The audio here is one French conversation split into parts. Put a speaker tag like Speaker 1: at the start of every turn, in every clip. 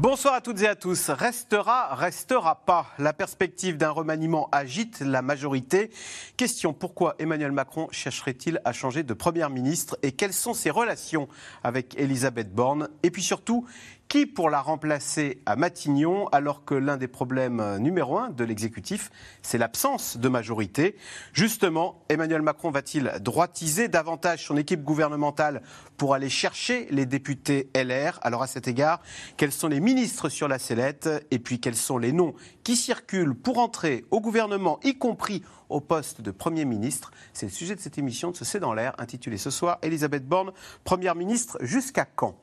Speaker 1: Bonsoir à toutes et à tous. Restera, restera pas. La perspective d'un remaniement agite la majorité. Question pourquoi Emmanuel Macron chercherait-il à changer de première ministre et quelles sont ses relations avec Elisabeth Borne? Et puis surtout, qui pour la remplacer à Matignon alors que l'un des problèmes euh, numéro un de l'exécutif, c'est l'absence de majorité. Justement, Emmanuel Macron va-t-il droitiser davantage son équipe gouvernementale pour aller chercher les députés LR Alors à cet égard, quels sont les ministres sur la sellette? Et puis quels sont les noms qui circulent pour entrer au gouvernement, y compris au poste de Premier ministre? C'est le sujet de cette émission de ce C'est dans l'air, intitulée ce soir Elisabeth Borne, Première ministre jusqu'à quand?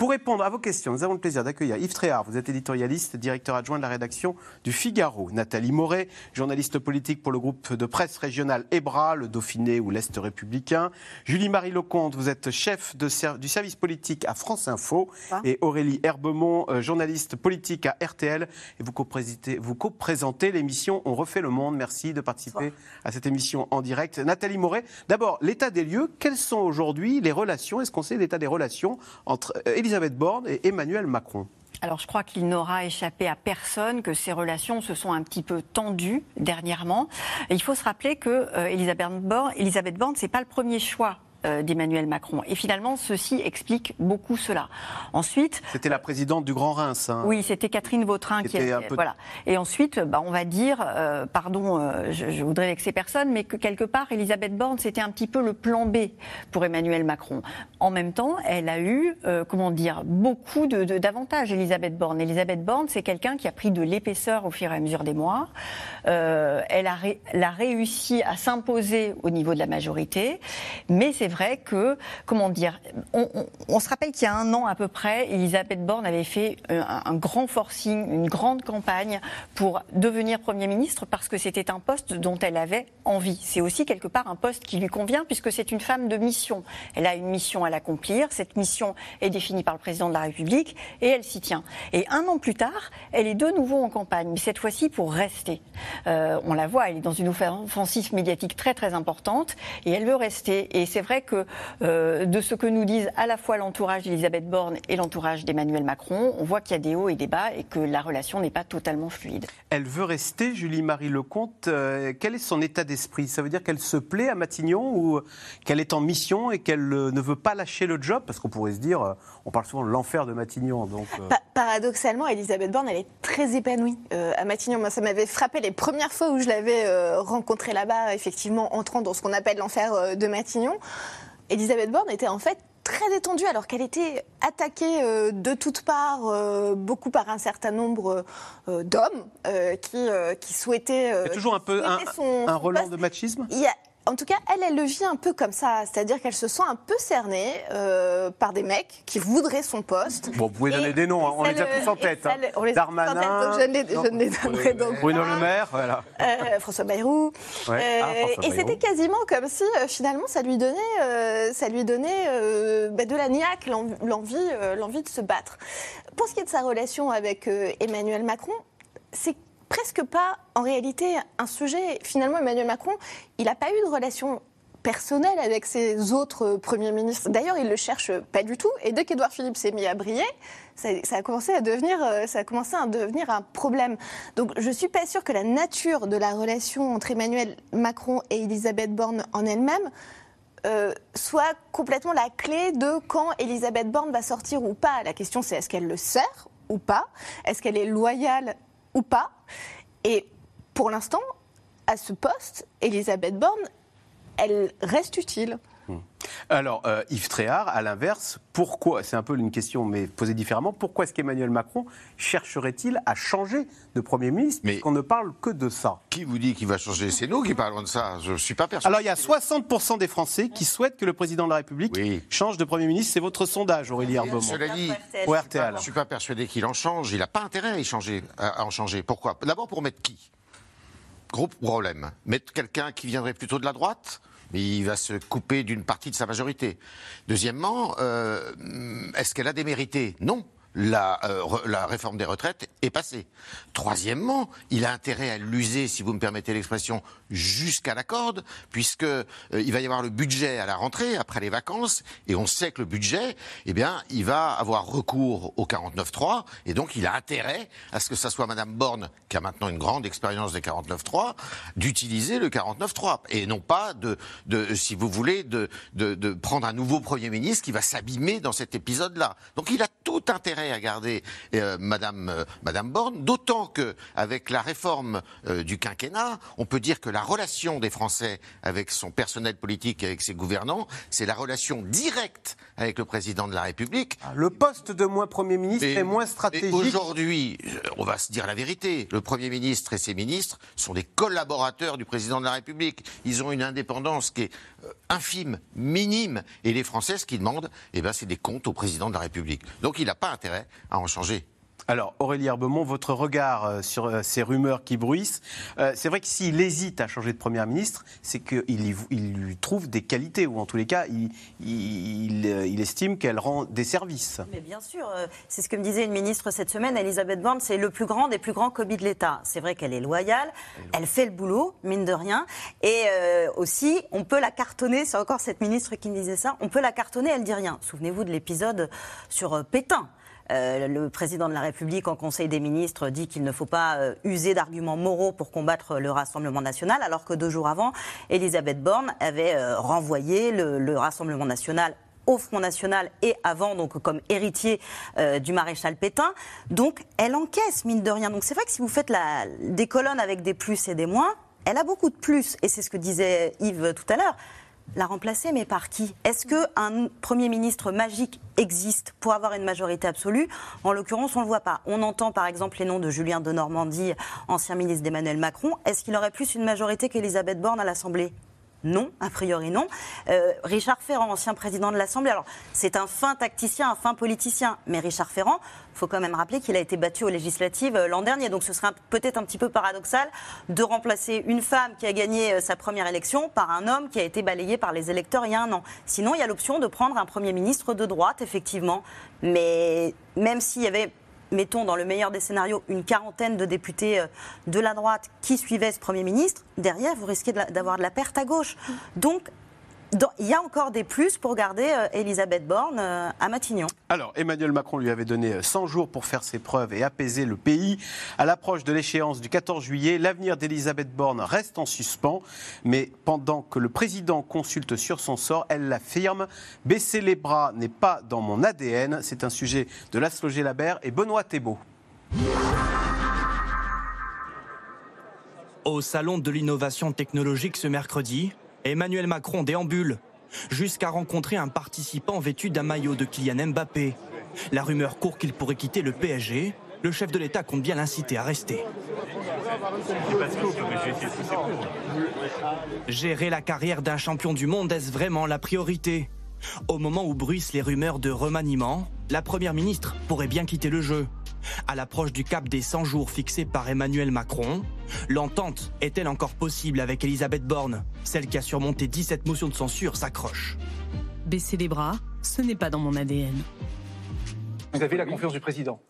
Speaker 1: Pour répondre à vos questions, nous avons le plaisir d'accueillir Yves Tréhard, vous êtes éditorialiste, directeur adjoint de la rédaction du Figaro. Nathalie Moret, journaliste politique pour le groupe de presse régional EBRA, le Dauphiné ou l'Est républicain. Julie-Marie Lecomte, vous êtes chef du service politique à France Info. Et Aurélie Herbemont, euh, journaliste politique à RTL. Et vous co-présentez l'émission On refait le monde. Merci de participer à cette émission en direct. Nathalie Moret, d'abord, l'état des lieux. Quelles sont aujourd'hui les relations? Est-ce qu'on sait l'état des relations entre euh, Elisabeth Borne et Emmanuel Macron
Speaker 2: alors je crois qu'il n'aura échappé à personne que ces relations se sont un petit peu tendues dernièrement. il faut se rappeler que euh, Elisabeth Borne, Elisabeth Borne, c'est pas le premier choix d'Emmanuel Macron. Et finalement, ceci explique beaucoup cela.
Speaker 1: Ensuite, c'était la présidente du Grand Reims.
Speaker 2: Hein. Oui, c'était Catherine Vautrin qui, était voilà. Et ensuite, bah, on va dire, euh, pardon, euh, je, je, voudrais vexer personne, mais que quelque part, Elisabeth Borne, c'était un petit peu le plan B pour Emmanuel Macron. En même temps, elle a eu, comment dire, beaucoup de, d'avantages. Elisabeth Borne. Elisabeth Borne, c'est quelqu'un qui a pris de l'épaisseur au fur et à mesure des mois. elle a, elle, a, réussi à s'imposer au niveau de la majorité, mais c'est vrai que, comment dire, on, se rappelle qu'il y a un an à peu près, Elisabeth Borne avait fait euh, un, grand forcing, une grande campagne pour devenir Premier ministre parce que c'était un poste dont elle avait envie. C'est aussi quelque part un poste qui lui convient puisque c'est une femme de mission. Elle a une mission à l'accomplir. Cette mission est définie par le président de la République et elle s'y tient. Et un an plus tard, elle est de nouveau en campagne, mais cette fois-ci pour rester. Euh, on la voit, elle est dans une offensive médiatique très très importante et elle veut rester. Et c'est vrai que euh, de ce que nous disent à la fois l'entourage d'Elisabeth Borne et l'entourage d'Emmanuel Macron, on voit qu'il y a des hauts et des bas et que la relation n'est pas totalement fluide.
Speaker 1: Elle veut rester, Julie-Marie Lecomte. Euh, quel est son état d'esprit? Ça veut dire qu'elle se plaît à Matignon ou qu'elle est en mission et qu'elle euh, ne veut pas lâcher le job? Parce qu'on pourrait se dire, on parle souvent de l'enfer de Matignon. Donc,
Speaker 3: paradoxalement, Elisabeth Borne, elle est très épanouie à Matignon. Moi, ça m'avait frappé les premières fois où je l'avais rencontrée là-bas, effectivement, entrant dans ce qu'on appelle l'enfer de Matignon. Elisabeth Borne était en fait très détendue alors qu'elle était attaquée euh, de toutes parts, euh, beaucoup par un certain nombre euh, d'hommes qui, qui souhaitaient.
Speaker 1: Il y a toujours un peu un, un, relent de machisme?
Speaker 3: En tout cas, elle, elle le vit un peu comme ça. C'est-à-dire qu'elle se sent un peu cernée euh, par des mecs qui voudraient son poste.
Speaker 1: Bon, vous pouvez donner des noms, hein. on les a tous en tête. Hein. On les Darmanin, en tête,
Speaker 3: donc je ne les, donnerai donc
Speaker 1: Bruno Le Maire, voilà.
Speaker 3: Euh, François Bayrou. Euh, ah, et c'était quasiment comme si, finalement, ça lui donnait, ça lui donnait bah, de la niaque, l'envie, l'envie de se battre. Pour ce qui est de sa relation avec Emmanuel Macron, c'est presque pas en réalité un sujet. Finalement, Emmanuel Macron, il n'a pas eu de relation personnelle avec ses autres premiers ministres. D'ailleurs, il ne le cherche pas du tout. Et dès qu'Edouard Philippe s'est mis à briller, ça, a commencé à devenir, euh, ça a commencé à devenir un problème. Donc, je ne suis pas sûre que la nature de la relation entre Emmanuel Macron et Elisabeth Borne en elle-même euh, soit complètement la clé de quand Elisabeth Borne va sortir ou pas. La question, c'est est-ce qu'elle le sert ou pas? Est-ce qu'elle est loyale ou pas. Et pour l'instant, à ce poste, Elisabeth Borne, elle reste utile. Hmm.
Speaker 1: Alors, euh, Yves Tréhard, à l'inverse, pourquoi, c'est un peu une question, mais posée différemment, pourquoi est-ce qu'Emmanuel Macron chercherait-il à changer de Premier ministre, mais puisqu'on ne parle que de ça?
Speaker 4: Qui vous dit qu'il va changer? C'est nous qui parlons de ça, je ne suis pas persuadé.
Speaker 1: Alors, il y a 60% des Français qui souhaitent que le Président de la République change de Premier ministre, c'est votre sondage, Aurélie Herbemont.
Speaker 4: Cela dit,
Speaker 1: au
Speaker 4: RTL. je ne suis pas persuadé qu'il en change, il n'a pas intérêt à, y changer, à en changer. Pourquoi? D'abord pour mettre qui? Gros problème. Mettre quelqu'un qui viendrait plutôt de la droite? Mais il va se couper d'une partie de sa majorité. Deuxièmement, euh, est-ce qu'elle a démérité Non la, euh, la, réforme des retraites est passée. Troisièmement, il a intérêt à l'user, si vous me permettez l'expression, jusqu'à la corde, puisque euh, il va y avoir le budget à la rentrée après les vacances, et on sait que le budget, eh bien, il va avoir recours au 49.3, et donc il a intérêt à ce que ça soit Madame Borne, qui a maintenant une grande expérience des 49.3, d'utiliser le 49.3, et non pas de, de, si vous voulez, de, de, de prendre un nouveau Premier ministre qui va s'abîmer dans cet épisode-là. Donc il a tout intérêt à garder euh, Madame, euh, Madame Borne, d'autant que avec la réforme euh, du quinquennat, on peut dire que la relation des Français avec son personnel politique et avec ses gouvernants, c'est la relation directe avec le président de la République.
Speaker 1: Ah, le poste de moins Premier ministre est moins stratégique.
Speaker 4: Aujourd'hui, on va se dire la vérité, le Premier ministre et ses ministres sont des collaborateurs du président de la République. Ils ont une indépendance qui est infime, minime, et les Français, ce qu'ils demandent, eh ben, c'est des comptes au président de la République. Donc il n'a pas intérêt à en changer.
Speaker 1: Alors, Aurélie Herbemont, votre regard euh, sur euh, ces rumeurs qui bruissent, euh, c'est vrai que s'il hésite à changer de Premier ministre, c'est qu'il il lui trouve des qualités, ou en tous les cas, il, estime qu'elle rend des services.
Speaker 5: Mais bien sûr, c'est ce que me disait une ministre cette semaine, Elisabeth Borne, c'est le plus grand des plus grands commis de l'État. C'est vrai qu'elle est loyale, elle fait le boulot, mine de rien, et aussi, on peut la cartonner, c'est encore cette ministre qui me disait ça, on peut la cartonner, elle dit rien. Souvenez-vous de l'épisode sur Pétain. Euh, le président de la République, en Conseil des ministres, dit qu'il ne faut pas euh, user d'arguments moraux pour combattre le Rassemblement national, alors que deux jours avant, Elisabeth Borne avait euh, renvoyé le, Rassemblement national au Front National et avant, donc comme héritier du maréchal Pétain. Donc elle encaisse, mine de rien. Donc c'est vrai que si vous faites des colonnes avec des plus et des moins, elle a beaucoup de plus. Et c'est ce que disait Yves tout à l'heure la remplacer, mais par qui? Est-ce qu'un Premier ministre magique existe pour avoir une majorité absolue? En l'occurrence, on ne le voit pas. On entend par exemple les noms de Julien de Normandie, ancien ministre d'Emmanuel Macron. Est-ce qu'il aurait plus une majorité qu'Elisabeth Borne à l'Assemblée? Non, a priori non. Euh, Richard Ferrand, ancien président de l'Assemblée, alors c'est un fin tacticien, un fin politicien, mais Richard Ferrand, il faut quand même rappeler qu'il a été battu aux législatives euh, l'an dernier, donc ce serait peut-être un petit peu paradoxal de remplacer une femme qui a gagné euh, sa première élection par un homme qui a été balayé par les électeurs il y a un an. Sinon, il y a l'option de prendre un Premier ministre de droite, effectivement, mais même s'il y avait mettons dans le meilleur des scénarios, une quarantaine de députés euh, de la droite qui suivaient ce Premier ministre, derrière, vous risquez d'avoir de la perte à gauche. Il y a encore des plus pour garder euh, Elisabeth Borne euh, à Matignon.
Speaker 1: Alors, Emmanuel Macron lui avait donné 100 jours pour faire ses preuves et apaiser le pays. À l'approche de l'échéance du 14 juillet, l'avenir d'Elisabeth Borne reste en suspens. Mais pendant que le président consulte sur son sort, elle l'affirme baisser les bras n'est pas dans mon ADN. C'est un sujet de Laszlo Labert et Benoît Thébault.
Speaker 6: Au Salon de l'innovation technologique ce mercredi, Emmanuel Macron déambule jusqu'à rencontrer un participant vêtu d'un maillot de Kylian Mbappé. La rumeur court qu'il pourrait quitter le PSG. Le chef de l'État compte bien l'inciter à rester. Gérer la carrière d'un champion du monde, est-ce vraiment la priorité? Au moment où bruissent les rumeurs de remaniement, la Première ministre pourrait bien quitter le jeu. À l'approche du cap des 100 jours fixé par Emmanuel Macron, l'entente est-elle encore possible avec Elisabeth Borne Celle qui a surmonté 17 motions de censure s'accroche.
Speaker 7: Baisser les bras, ce n'est pas dans mon ADN.
Speaker 8: Vous avez la confiance du président?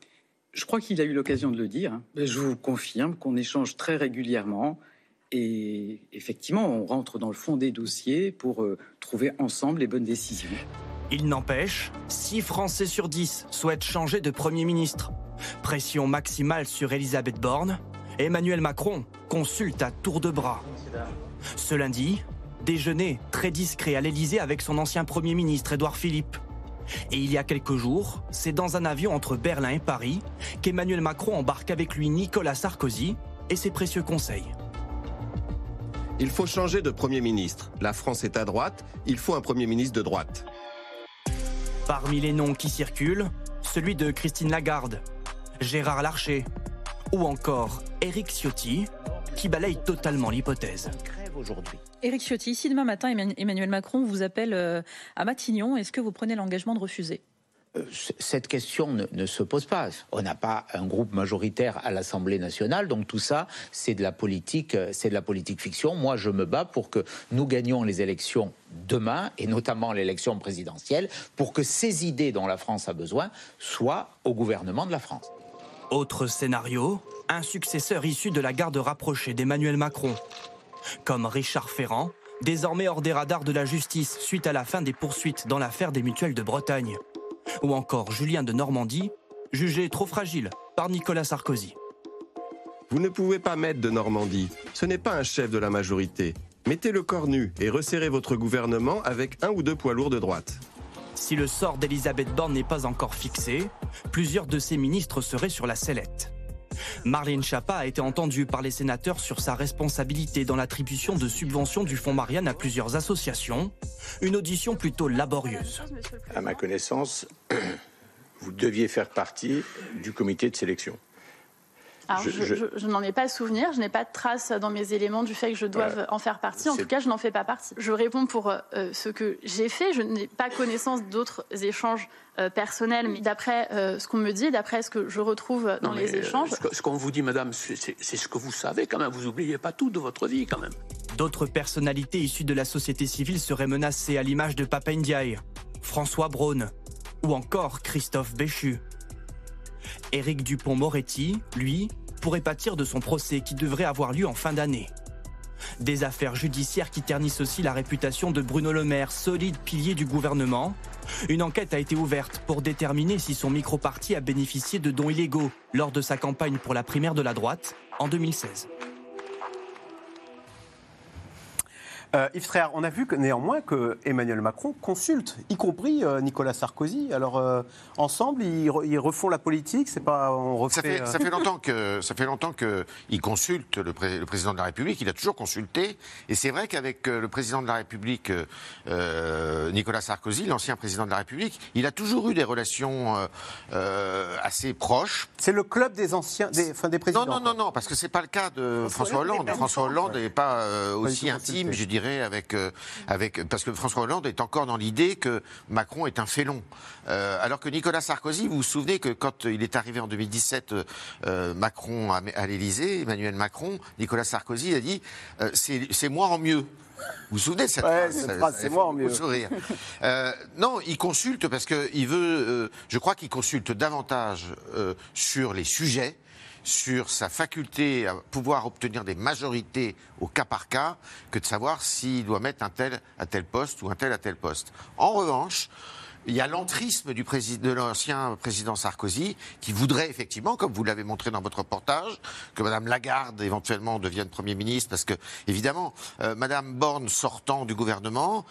Speaker 9: Je crois qu'il a eu l'occasion de le dire. Je vous confirme qu'on échange très régulièrement. Et effectivement, on rentre dans le fond des dossiers pour euh, trouver ensemble les bonnes décisions.
Speaker 6: Il n'empêche, 6 Français sur 10 souhaitent changer de Premier ministre. Pression maximale sur Elisabeth Borne. Emmanuel Macron consulte à tour de bras. Ce lundi, déjeuner très discret à l'Elysée avec son ancien Premier ministre Édouard Philippe. Et il y a quelques jours, c'est dans un avion entre Berlin et Paris qu'Emmanuel Macron embarque avec lui Nicolas Sarkozy et ses précieux conseils.
Speaker 10: Il faut changer de Premier ministre. La France est à droite, il faut un Premier ministre de droite.
Speaker 6: Parmi les noms qui circulent, celui de Christine Lagarde, Gérard Larcher ou encore Éric Ciotti, qui balaye totalement l'hypothèse.
Speaker 7: Éric Ciotti, si demain matin Emmanuel Macron vous appelle euh, à Matignon, est-ce que vous prenez l'engagement de refuser?
Speaker 11: Cette question ne, se pose pas. On n'a pas un groupe majoritaire à l'Assemblée nationale, donc tout ça, c'est de la politique, c'est de la politique fiction. Moi, je me bats pour que nous gagnions les élections demain, et notamment l'élection présidentielle, pour que ces idées dont la France a besoin soient au gouvernement de la France.
Speaker 6: Autre scénario, un successeur issu de la garde rapprochée d'Emmanuel Macron, comme Richard Ferrand, désormais hors des radars de la justice suite à la fin des poursuites dans l'affaire des mutuelles de Bretagne. Ou encore Julien de Normandie, jugé trop fragile par Nicolas Sarkozy.
Speaker 10: Vous ne pouvez pas mettre de Normandie. Ce n'est pas un chef de la majorité. Mettez le corps nu et resserrez votre gouvernement avec un ou deux poids lourds de droite.
Speaker 6: Si le sort d'Elisabeth Borne n'est pas encore fixé, plusieurs de ses ministres seraient sur la sellette. Marlène Schiappa a été entendue par les sénateurs sur sa responsabilité dans l'attribution de subventions du Fonds Marianne à plusieurs associations. Une audition plutôt laborieuse.
Speaker 12: À ma connaissance, vous deviez faire partie du comité de sélection.
Speaker 13: Alors, je, n'en ai pas souvenir, je n'ai pas de trace dans mes éléments du fait que je doive en faire partie. En tout cas, je n'en fais pas partie. Je réponds pour euh, ce que j'ai fait. Je n'ai pas connaissance d'autres échanges euh, personnels, mais d'après euh, ce qu'on me dit, d'après ce que je retrouve dans les échanges.
Speaker 14: Ce qu'on vous dit, madame, c'est ce que vous savez quand même. Vous n'oubliez pas tout de votre vie quand même.
Speaker 6: D'autres personnalités issues de la société civile seraient menacées à l'image de Papa Ndiaye, François Braun ou encore Christophe Béchu. Éric Dupont-Moretti, lui, pourrait pâtir de son procès qui devrait avoir lieu en fin d'année. Des affaires judiciaires qui ternissent aussi la réputation de Bruno Le Maire, solide pilier du gouvernement. Une enquête a été ouverte pour déterminer si son micro-parti a bénéficié de dons illégaux lors de sa campagne pour la primaire de la droite en 2016.
Speaker 1: Euh, Yves Tréhard, on a vu que, néanmoins que Emmanuel Macron consulte, y compris euh, Nicolas Sarkozy. Alors euh, ensemble, ils, refont la politique. C'est pas on
Speaker 4: refait, ça, fait, longtemps que ça fait longtemps que il consulte le, président de la République. Il a toujours consulté. Et c'est vrai qu'avec le président de la République, Nicolas Sarkozy, l'ancien président de la République, il a toujours eu des relations assez proches.
Speaker 1: C'est le club des anciens, des, des présidents.
Speaker 4: Non, non, non, non, parce que c'est pas le cas de François, Hollande. François Hollande n'est pas aussi intime, je dirais avec, euh, avec, parce que François Hollande est encore dans l'idée que Macron est un félon. Euh, alors que Nicolas Sarkozy, vous vous souvenez que quand il est arrivé en 2017, euh, Macron à, l'Élysée, Emmanuel Macron, Nicolas Sarkozy a dit c'est moi en mieux. Vous vous souvenez de cette
Speaker 1: phrase, C'est moi en mieux.
Speaker 4: Sourire. non, il consulte parce qu'il veut. je crois qu'il consulte davantage sur les sujets sur sa faculté à pouvoir obtenir des majorités au cas par cas que de savoir s'il doit mettre un tel à tel poste ou un tel à tel poste. En revanche, il y a l'entrisme de l'ancien président Sarkozy qui voudrait effectivement, comme vous l'avez montré dans votre reportage, que Mme Lagarde éventuellement devienne Premier ministre, parce que évidemment, euh, Mme Borne sortant du gouvernement,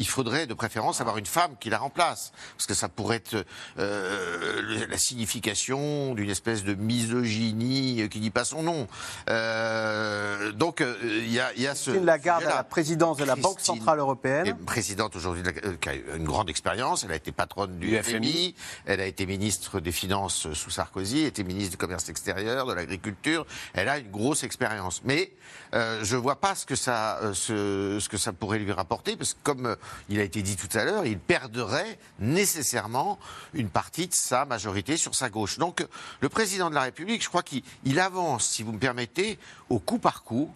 Speaker 4: il faudrait de préférence avoir une femme qui la remplace, parce que ça pourrait être euh, la signification d'une espèce de misogynie qui dit pas son nom. Euh, donc euh, il y, a, y a ce.
Speaker 1: Christine Lagarde à la présidence de la Banque centrale européenne.
Speaker 4: Est présidente aujourd'hui, qui a une grande expérience. Elle a été patronne du, FMI. Elle a été ministre des Finances sous Sarkozy. Elle était ministre du Commerce extérieur, de l'Agriculture. Elle a une grosse expérience. Mais je vois pas ce que ça, ce, ce que ça pourrait lui rapporter, parce que comme il a été dit tout à l'heure, il perdrait nécessairement une partie de sa majorité sur sa gauche. Donc le président de la République, je crois qu'il avance, si vous me permettez, au coup par coup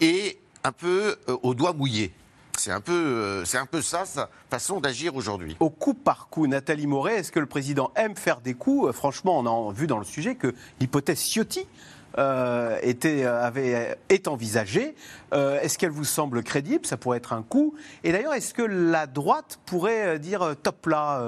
Speaker 4: et un peu euh, au doigt mouillé. C'est un, peu, euh, c'est un peu ça, sa façon d'agir aujourd'hui.
Speaker 1: Au coup par coup, Nathalie Moret, est-ce que le président aime faire des coups? Euh, Franchement, on a vu dans le sujet que l'hypothèse Ciotti était, avait, est envisagée. Euh, est-ce qu'elle vous semble crédible? Ça pourrait être un coup. Et d'ailleurs, est-ce que la droite pourrait dire top là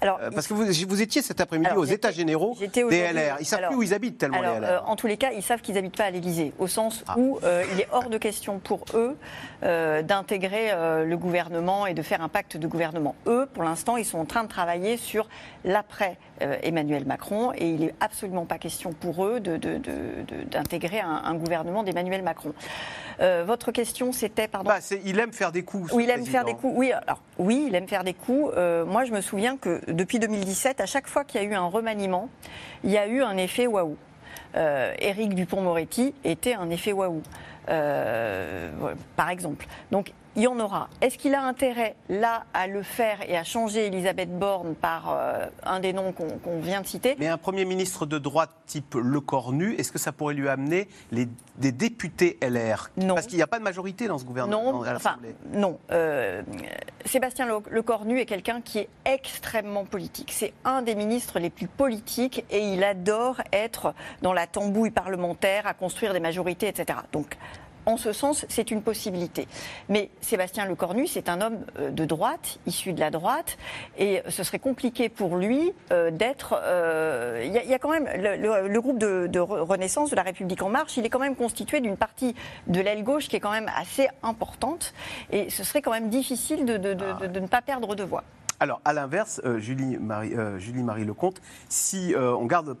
Speaker 1: alors, parce que vous, vous, étiez cet après-midi aux États généraux des LR. Ils savent plus où ils habitent tellement les LR.
Speaker 2: en tous les cas, ils savent qu'ils n'habitent pas à l'Élysée, au sens ah. où il est hors de question pour eux d'intégrer le gouvernement et de faire un pacte de gouvernement. Eux, pour l'instant, ils sont en train de travailler sur l'après Emmanuel Macron et il n'est absolument pas question pour eux de, de, d'intégrer un, gouvernement d'Emmanuel Macron. Euh, votre question, c'était, pardon.
Speaker 1: Bah, il aime faire des coups.
Speaker 2: Oui, il aime faire des coups. Oui, alors oui, il aime faire des coups. Euh, moi, je me souviens que depuis 2017, à chaque fois qu'il y a eu un remaniement, il y a eu un effet waouh. Euh, Éric Dupont-Moretti était un effet waouh, par exemple. Donc il y en aura. Est-ce qu'il a intérêt, là, à le faire et à changer Elisabeth Borne par euh, un des noms qu'on vient de citer?
Speaker 1: Mais un Premier ministre de droite type Le Cornu, est-ce que ça pourrait lui amener les, des députés LR
Speaker 2: Non.
Speaker 1: Parce qu'il n'y a pas de majorité dans ce gouvernement.
Speaker 2: Non, enfin, non. Euh, Sébastien Le Cornu est quelqu'un qui est extrêmement politique. C'est un des ministres les plus politiques et il adore être dans la tambouille parlementaire, à construire des majorités, etc. Donc, en ce sens, c'est une possibilité. Mais Sébastien Lecornu, c'est un homme euh, de droite, issu de la droite, et ce serait compliqué pour lui euh, d'être. Euh, il y, a quand même le, groupe de, Renaissance de la République en marche. Il est quand même constitué d'une partie de l'aile gauche qui est quand même assez importante, et ce serait quand même difficile de, ne pas perdre de voix.
Speaker 1: Alors, à l'inverse, Julie-Marie Julie Marie Lecomte, si on garde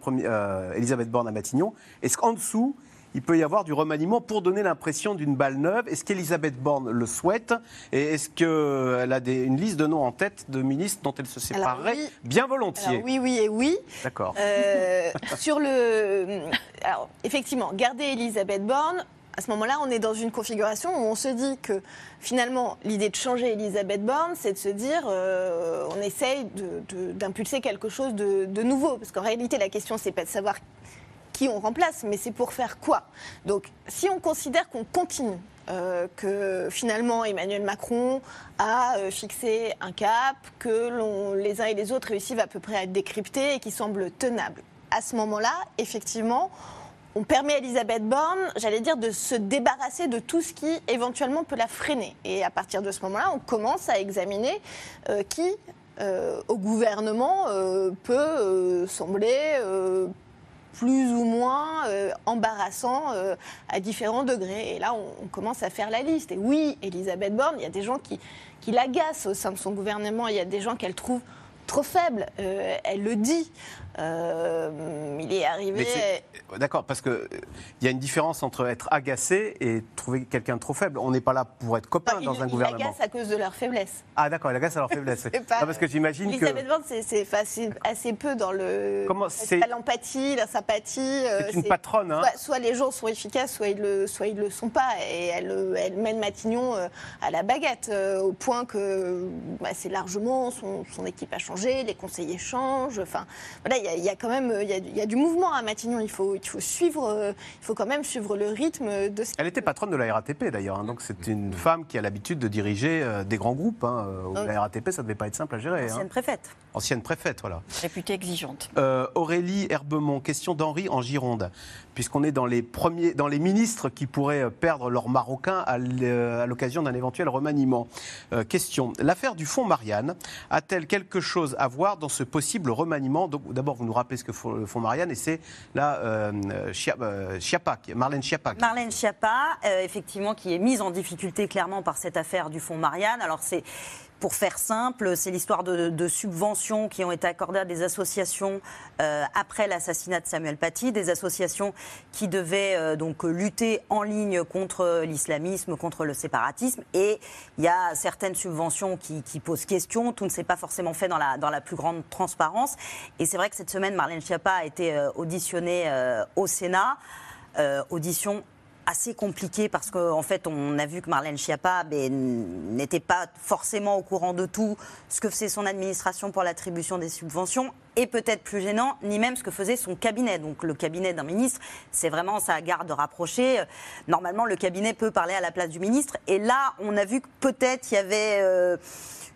Speaker 1: Elisabeth Borne à Matignon, est-ce qu'en dessous, il peut y avoir du remaniement pour donner l'impression d'une balle neuve. Est-ce qu'Elisabeth Borne le souhaite Et est-ce qu'elle a une liste de noms en tête de ministres dont elle se séparerait bien volontiers
Speaker 3: Oui, oui et oui.
Speaker 1: D'accord.
Speaker 3: Euh, sur le. Alors, effectivement, garder Elisabeth Borne, à ce moment-là, on est dans une configuration où on se dit que finalement, l'idée de changer Elisabeth Borne, c'est de se dire, euh, on essaye d'impulser quelque chose de, de nouveau. Parce qu'en réalité, la question, c'est pas de savoir on remplace, mais c'est pour faire quoi? Donc, si on considère qu'on continue, euh, que finalement Emmanuel Macron a euh, fixé un cap, que les uns et les autres réussissent à peu près à décrypter et qui semble tenable. À ce moment-là, effectivement, on permet à Elisabeth Borne, j'allais dire, de se débarrasser de tout ce qui éventuellement peut la freiner. Et à partir de ce moment-là, on commence à examiner euh, qui, au gouvernement, peut sembler plus ou moins euh, embarrassant euh, à différents degrés. Et là, on, commence à faire la liste. Et oui, Elisabeth Borne, il y a des gens qui, l'agacent au sein de son gouvernement. Il y a des gens qu'elle trouve trop faible. Euh, elle le dit. Euh, il est arrivé.
Speaker 1: D'accord, parce qu'il euh, y a une différence entre être agacé et trouver quelqu'un de trop faible. On n'est pas là pour être copain dans un il gouvernement. Il
Speaker 3: agace à cause de leur faiblesse.
Speaker 1: Ah d'accord, il agace à leur faiblesse. parce que j'imagine que.
Speaker 3: Borne, c'est assez peu dans le. Comment c'est L'empathie, la sympathie.
Speaker 1: C'est une patronne. Hein.
Speaker 3: Soit, les gens sont efficaces, soit ils le, soit ils le sont pas. Et elle, elle mène Matignon à la baguette, au point que bah, c'est largement son, son équipe a changé les conseillers changent. Enfin, voilà, il y, a quand même il y, a du mouvement à Matignon. Il faut, il faut suivre, il faut quand même suivre le rythme de. Ce
Speaker 1: Elle était patronne de la RATP d'ailleurs, hein, donc c'est une femme qui a l'habitude de diriger euh, des grands groupes. Hein, euh, la RATP, ça devait pas être simple à gérer.
Speaker 5: Hein. Ancienne préfète.
Speaker 1: Ancienne préfète, voilà.
Speaker 2: Réputée exigeante.
Speaker 1: Euh, Aurélie Herbemont, question d'Henri en Gironde, puisqu'on est dans les premiers, dans les ministres qui pourraient perdre leur marocain à l'occasion d'un éventuel remaniement. question l'affaire du fonds Marianne a-t-elle quelque chose à voir dans ce possible remaniement? D'abord, vous nous rappelez ce que font, le Fonds Marianne, et c'est là euh, euh Chiappa, Marlène Schiappa.
Speaker 5: Marlène Schiappa, euh, effectivement, qui est mise en difficulté clairement par cette affaire du Fonds Marianne. Alors, c'est pour faire simple, c'est l'histoire de, subventions qui ont été accordées à des associations euh, après l'assassinat de Samuel Paty, des associations qui devaient euh, donc lutter en ligne contre l'islamisme, contre le séparatisme. Et il y a certaines subventions qui, posent question. Tout ne s'est pas forcément fait dans la, plus grande transparence. Et c'est vrai que cette semaine, Marlène Schiappa a été euh, auditionnée au Sénat. audition assez compliqué parce qu'en fait, on a vu que Marlène Schiappa ben, n'était pas forcément au courant de tout ce que faisait son administration pour l'attribution des subventions et peut-être plus gênant, ni même ce que faisait son cabinet. Donc le cabinet d'un ministre, c'est vraiment sa garde rapprochée. Normalement, le cabinet peut parler à la place du ministre. Et là, on a vu que peut-être il y avait... Euh,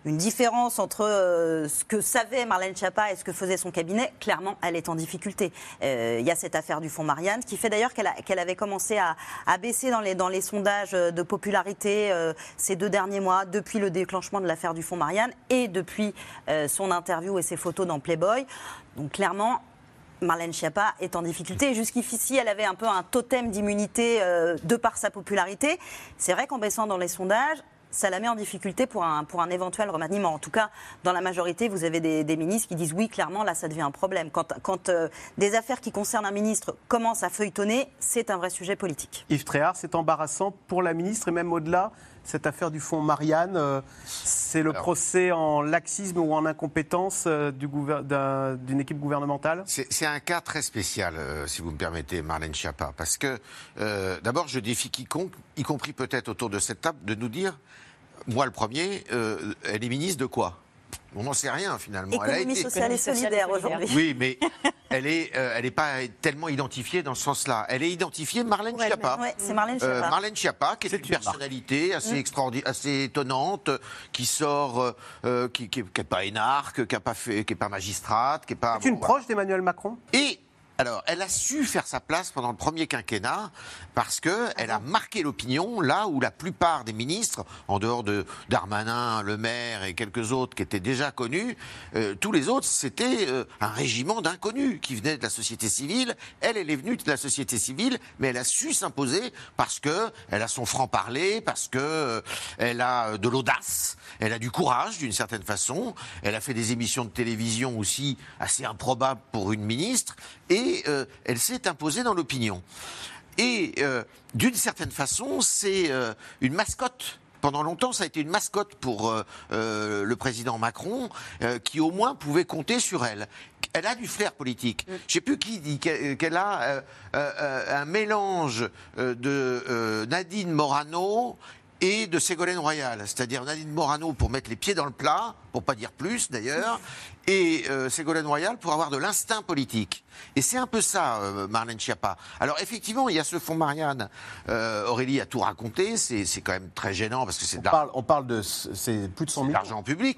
Speaker 5: une différence entre euh, ce que savait Marlène Schiappa et ce que faisait son cabinet. Clairement, elle est en difficulté. Euh, il y a cette affaire du fonds Marianne, qui fait d'ailleurs qu'elle avait commencé à, baisser dans les, sondages de popularité euh, ces deux derniers mois, depuis le déclenchement de l'affaire du fonds Marianne et depuis son interview et ses photos dans Playboy. Donc clairement, Marlène Schiappa est en difficulté. Jusqu'ici, elle avait un peu un totem d'immunité de par sa popularité. C'est vrai qu'en baissant dans les sondages, ça la met en difficulté pour un, pour un éventuel remaniement. En tout cas, dans la majorité, vous avez des, ministres qui disent oui, clairement, là, ça devient un problème. Quand, quand euh, des affaires qui concernent un ministre commencent à feuilletonner, c'est un vrai sujet politique.
Speaker 1: Yves Tréhard, c'est embarrassant pour la ministre et même au-delà cette affaire du fonds Marianne, euh, c'est le procès en laxisme ou en incompétence euh, d'une équipe gouvernementale?
Speaker 4: C'est un cas très spécial, si vous me permettez, Marlène Schiappa, parce que d'abord, je défie quiconque, y compris peut-être autour de cette table, de nous dire moi le premier, elle est ministre de quoi? On n'en sait rien finalement.
Speaker 5: Économie sociale et solidaire aujourd'hui.
Speaker 4: Oui, mais elle n'est euh, elle est pas tellement identifiée dans ce sens-là. Elle est identifiée Marlène Schiappa.
Speaker 5: c'est Marlène euh, Schiappa.
Speaker 4: Marlène Schiappa, qui est, une personnalité assez, mm. extraordinaire, assez étonnante, qui sort, euh, qui n'est pas énarque, qui n'est pas, fait, qui est pas magistrate, qui n'est pas.
Speaker 1: C'est une proche d'Emmanuel Macron?
Speaker 4: Et alors, elle a su faire sa place pendant le premier quinquennat parce qu'elle a marqué l'opinion là où la plupart des ministres, en dehors de Darmanin, Le Maire et quelques autres qui étaient déjà connus, euh, tous les autres, c'était euh, un régiment d'inconnus qui venaient de la société civile. Elle, elle est venue de la société civile, mais elle a su s'imposer parce qu'elle a son franc-parler, parce qu'elle euh, a de l'audace, elle a du courage d'une certaine façon, elle a fait des émissions de télévision aussi assez improbables pour une ministre, et euh, elle s'est imposée dans l'opinion. Et euh, d'une certaine façon, c'est euh, une mascotte pendant longtemps, ça a été une mascotte pour le président Macron, qui au moins pouvait compter sur elle. Elle a du flair politique. Je ne sais plus qui dit qu'elle a un mélange de Nadine Morano et de Ségolène Royal, c'est-à-dire Nadine Morano pour mettre les pieds dans le plat, pour pas dire plus d'ailleurs, et euh, Ségolène Royal pour avoir de l'instinct politique. Et c'est un peu ça, euh, Marlène Schiappa. Alors effectivement, il y a ce fonds Marianne. Euh, Aurélie a tout raconté. C'est quand même très gênant parce que c'est.
Speaker 1: On, parle, on parle de c'est plus de 100 millions.
Speaker 4: L'argent public.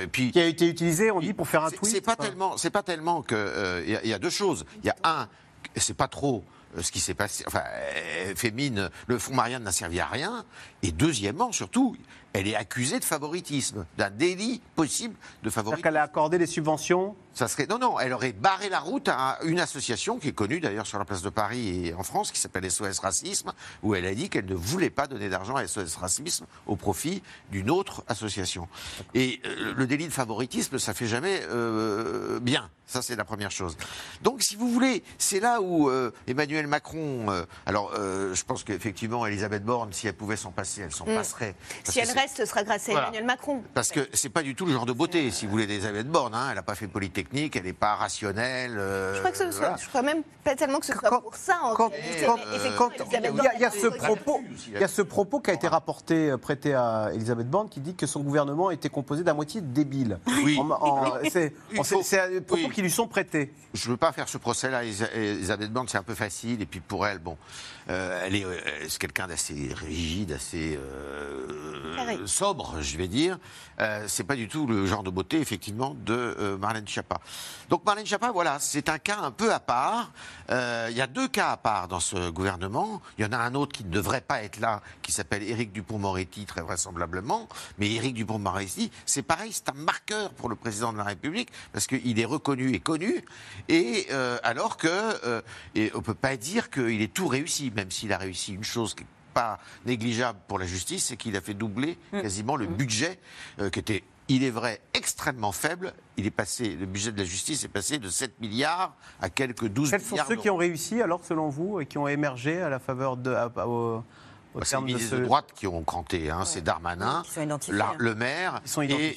Speaker 4: et puis
Speaker 1: qui a été utilisé, on dit, pour faire un tweet.
Speaker 4: C'est pas tellement, c'est pas tellement que. Il y, a deux choses. Il y a un, c'est pas trop ce qui s'est passé, enfin, Fémine, le fonds Marianne n'a servi à rien. Et deuxièmement, surtout, elle est accusée de favoritisme, d'un délit possible de favoritisme.
Speaker 1: qu'elle a accordé des subventions
Speaker 4: ça serait... Non, non, elle aurait barré la route à une association qui est connue d'ailleurs sur la place de Paris et en France, qui s'appelle SOS Racisme, où elle a dit qu'elle ne voulait pas donner d'argent à SOS Racisme au profit d'une autre association. Et euh, le délit de favoritisme, ça fait jamais euh, bien. Ça, c'est la première chose. Donc, si vous voulez, c'est là où euh, Emmanuel Macron. alors, je pense qu'effectivement, Elisabeth Borne, si elle pouvait s'en passer, elle s'en mm. passerait.
Speaker 3: Si elle reste, ce sera grâce à Emmanuel Macron.
Speaker 4: Parce que c'est pas du tout le genre de beauté, si vous voulez, d'Elisabeth Borne. Hein. Elle n'a pas fait politique, elle n'est pas rationnelle.
Speaker 3: je, crois que ce soit, je crois même pas tellement que ce soit pour ça. En
Speaker 1: quand, il y, a ce propos, il y a ce propos qui a été rapporté, prêté à Elisabeth Borne, qui dit que son gouvernement était composé d'à moitié de débiles. Oui. c'est un propos qui lui sont prêtés.
Speaker 4: Je ne veux pas faire ce procès-là à Elisabeth Borne, c'est un peu facile. Et puis pour elle, bon, euh, elle est, euh, c'est quelqu'un d'assez rigide, assez euh, sobre, je vais dire. c'est pas du tout le genre de beauté, effectivement, de Marlène Schiappa. Donc Marlène Schiappa, voilà, c'est un cas un peu à part. Il y a deux cas à part dans ce gouvernement. Il y en a un autre qui ne devrait pas être là, qui s'appelle Éric Dupont-Moretti, très vraisemblablement. Mais Éric Dupont-Moretti, c'est pareil, c'est un marqueur pour le président de la République, parce qu'il est reconnu et connu. Et alors que, et on peut pas dire qu'il est tout réussi même s'il a réussi une chose qui n'est pas négligeable pour la justice, c'est qu'il a fait doubler mm. quasiment le mm. budget euh, qui était il est vrai, extrêmement faible. Il est passé, le budget de la justice est passé de 7 milliards à quelques 12 milliards.
Speaker 1: Quels sont ceux qui ont réussi, alors, selon vous, et qui ont émergé à la faveur de. au,
Speaker 4: bah, c'est les de, droite qui ont cranté, hein. c'est Darmanin, le maire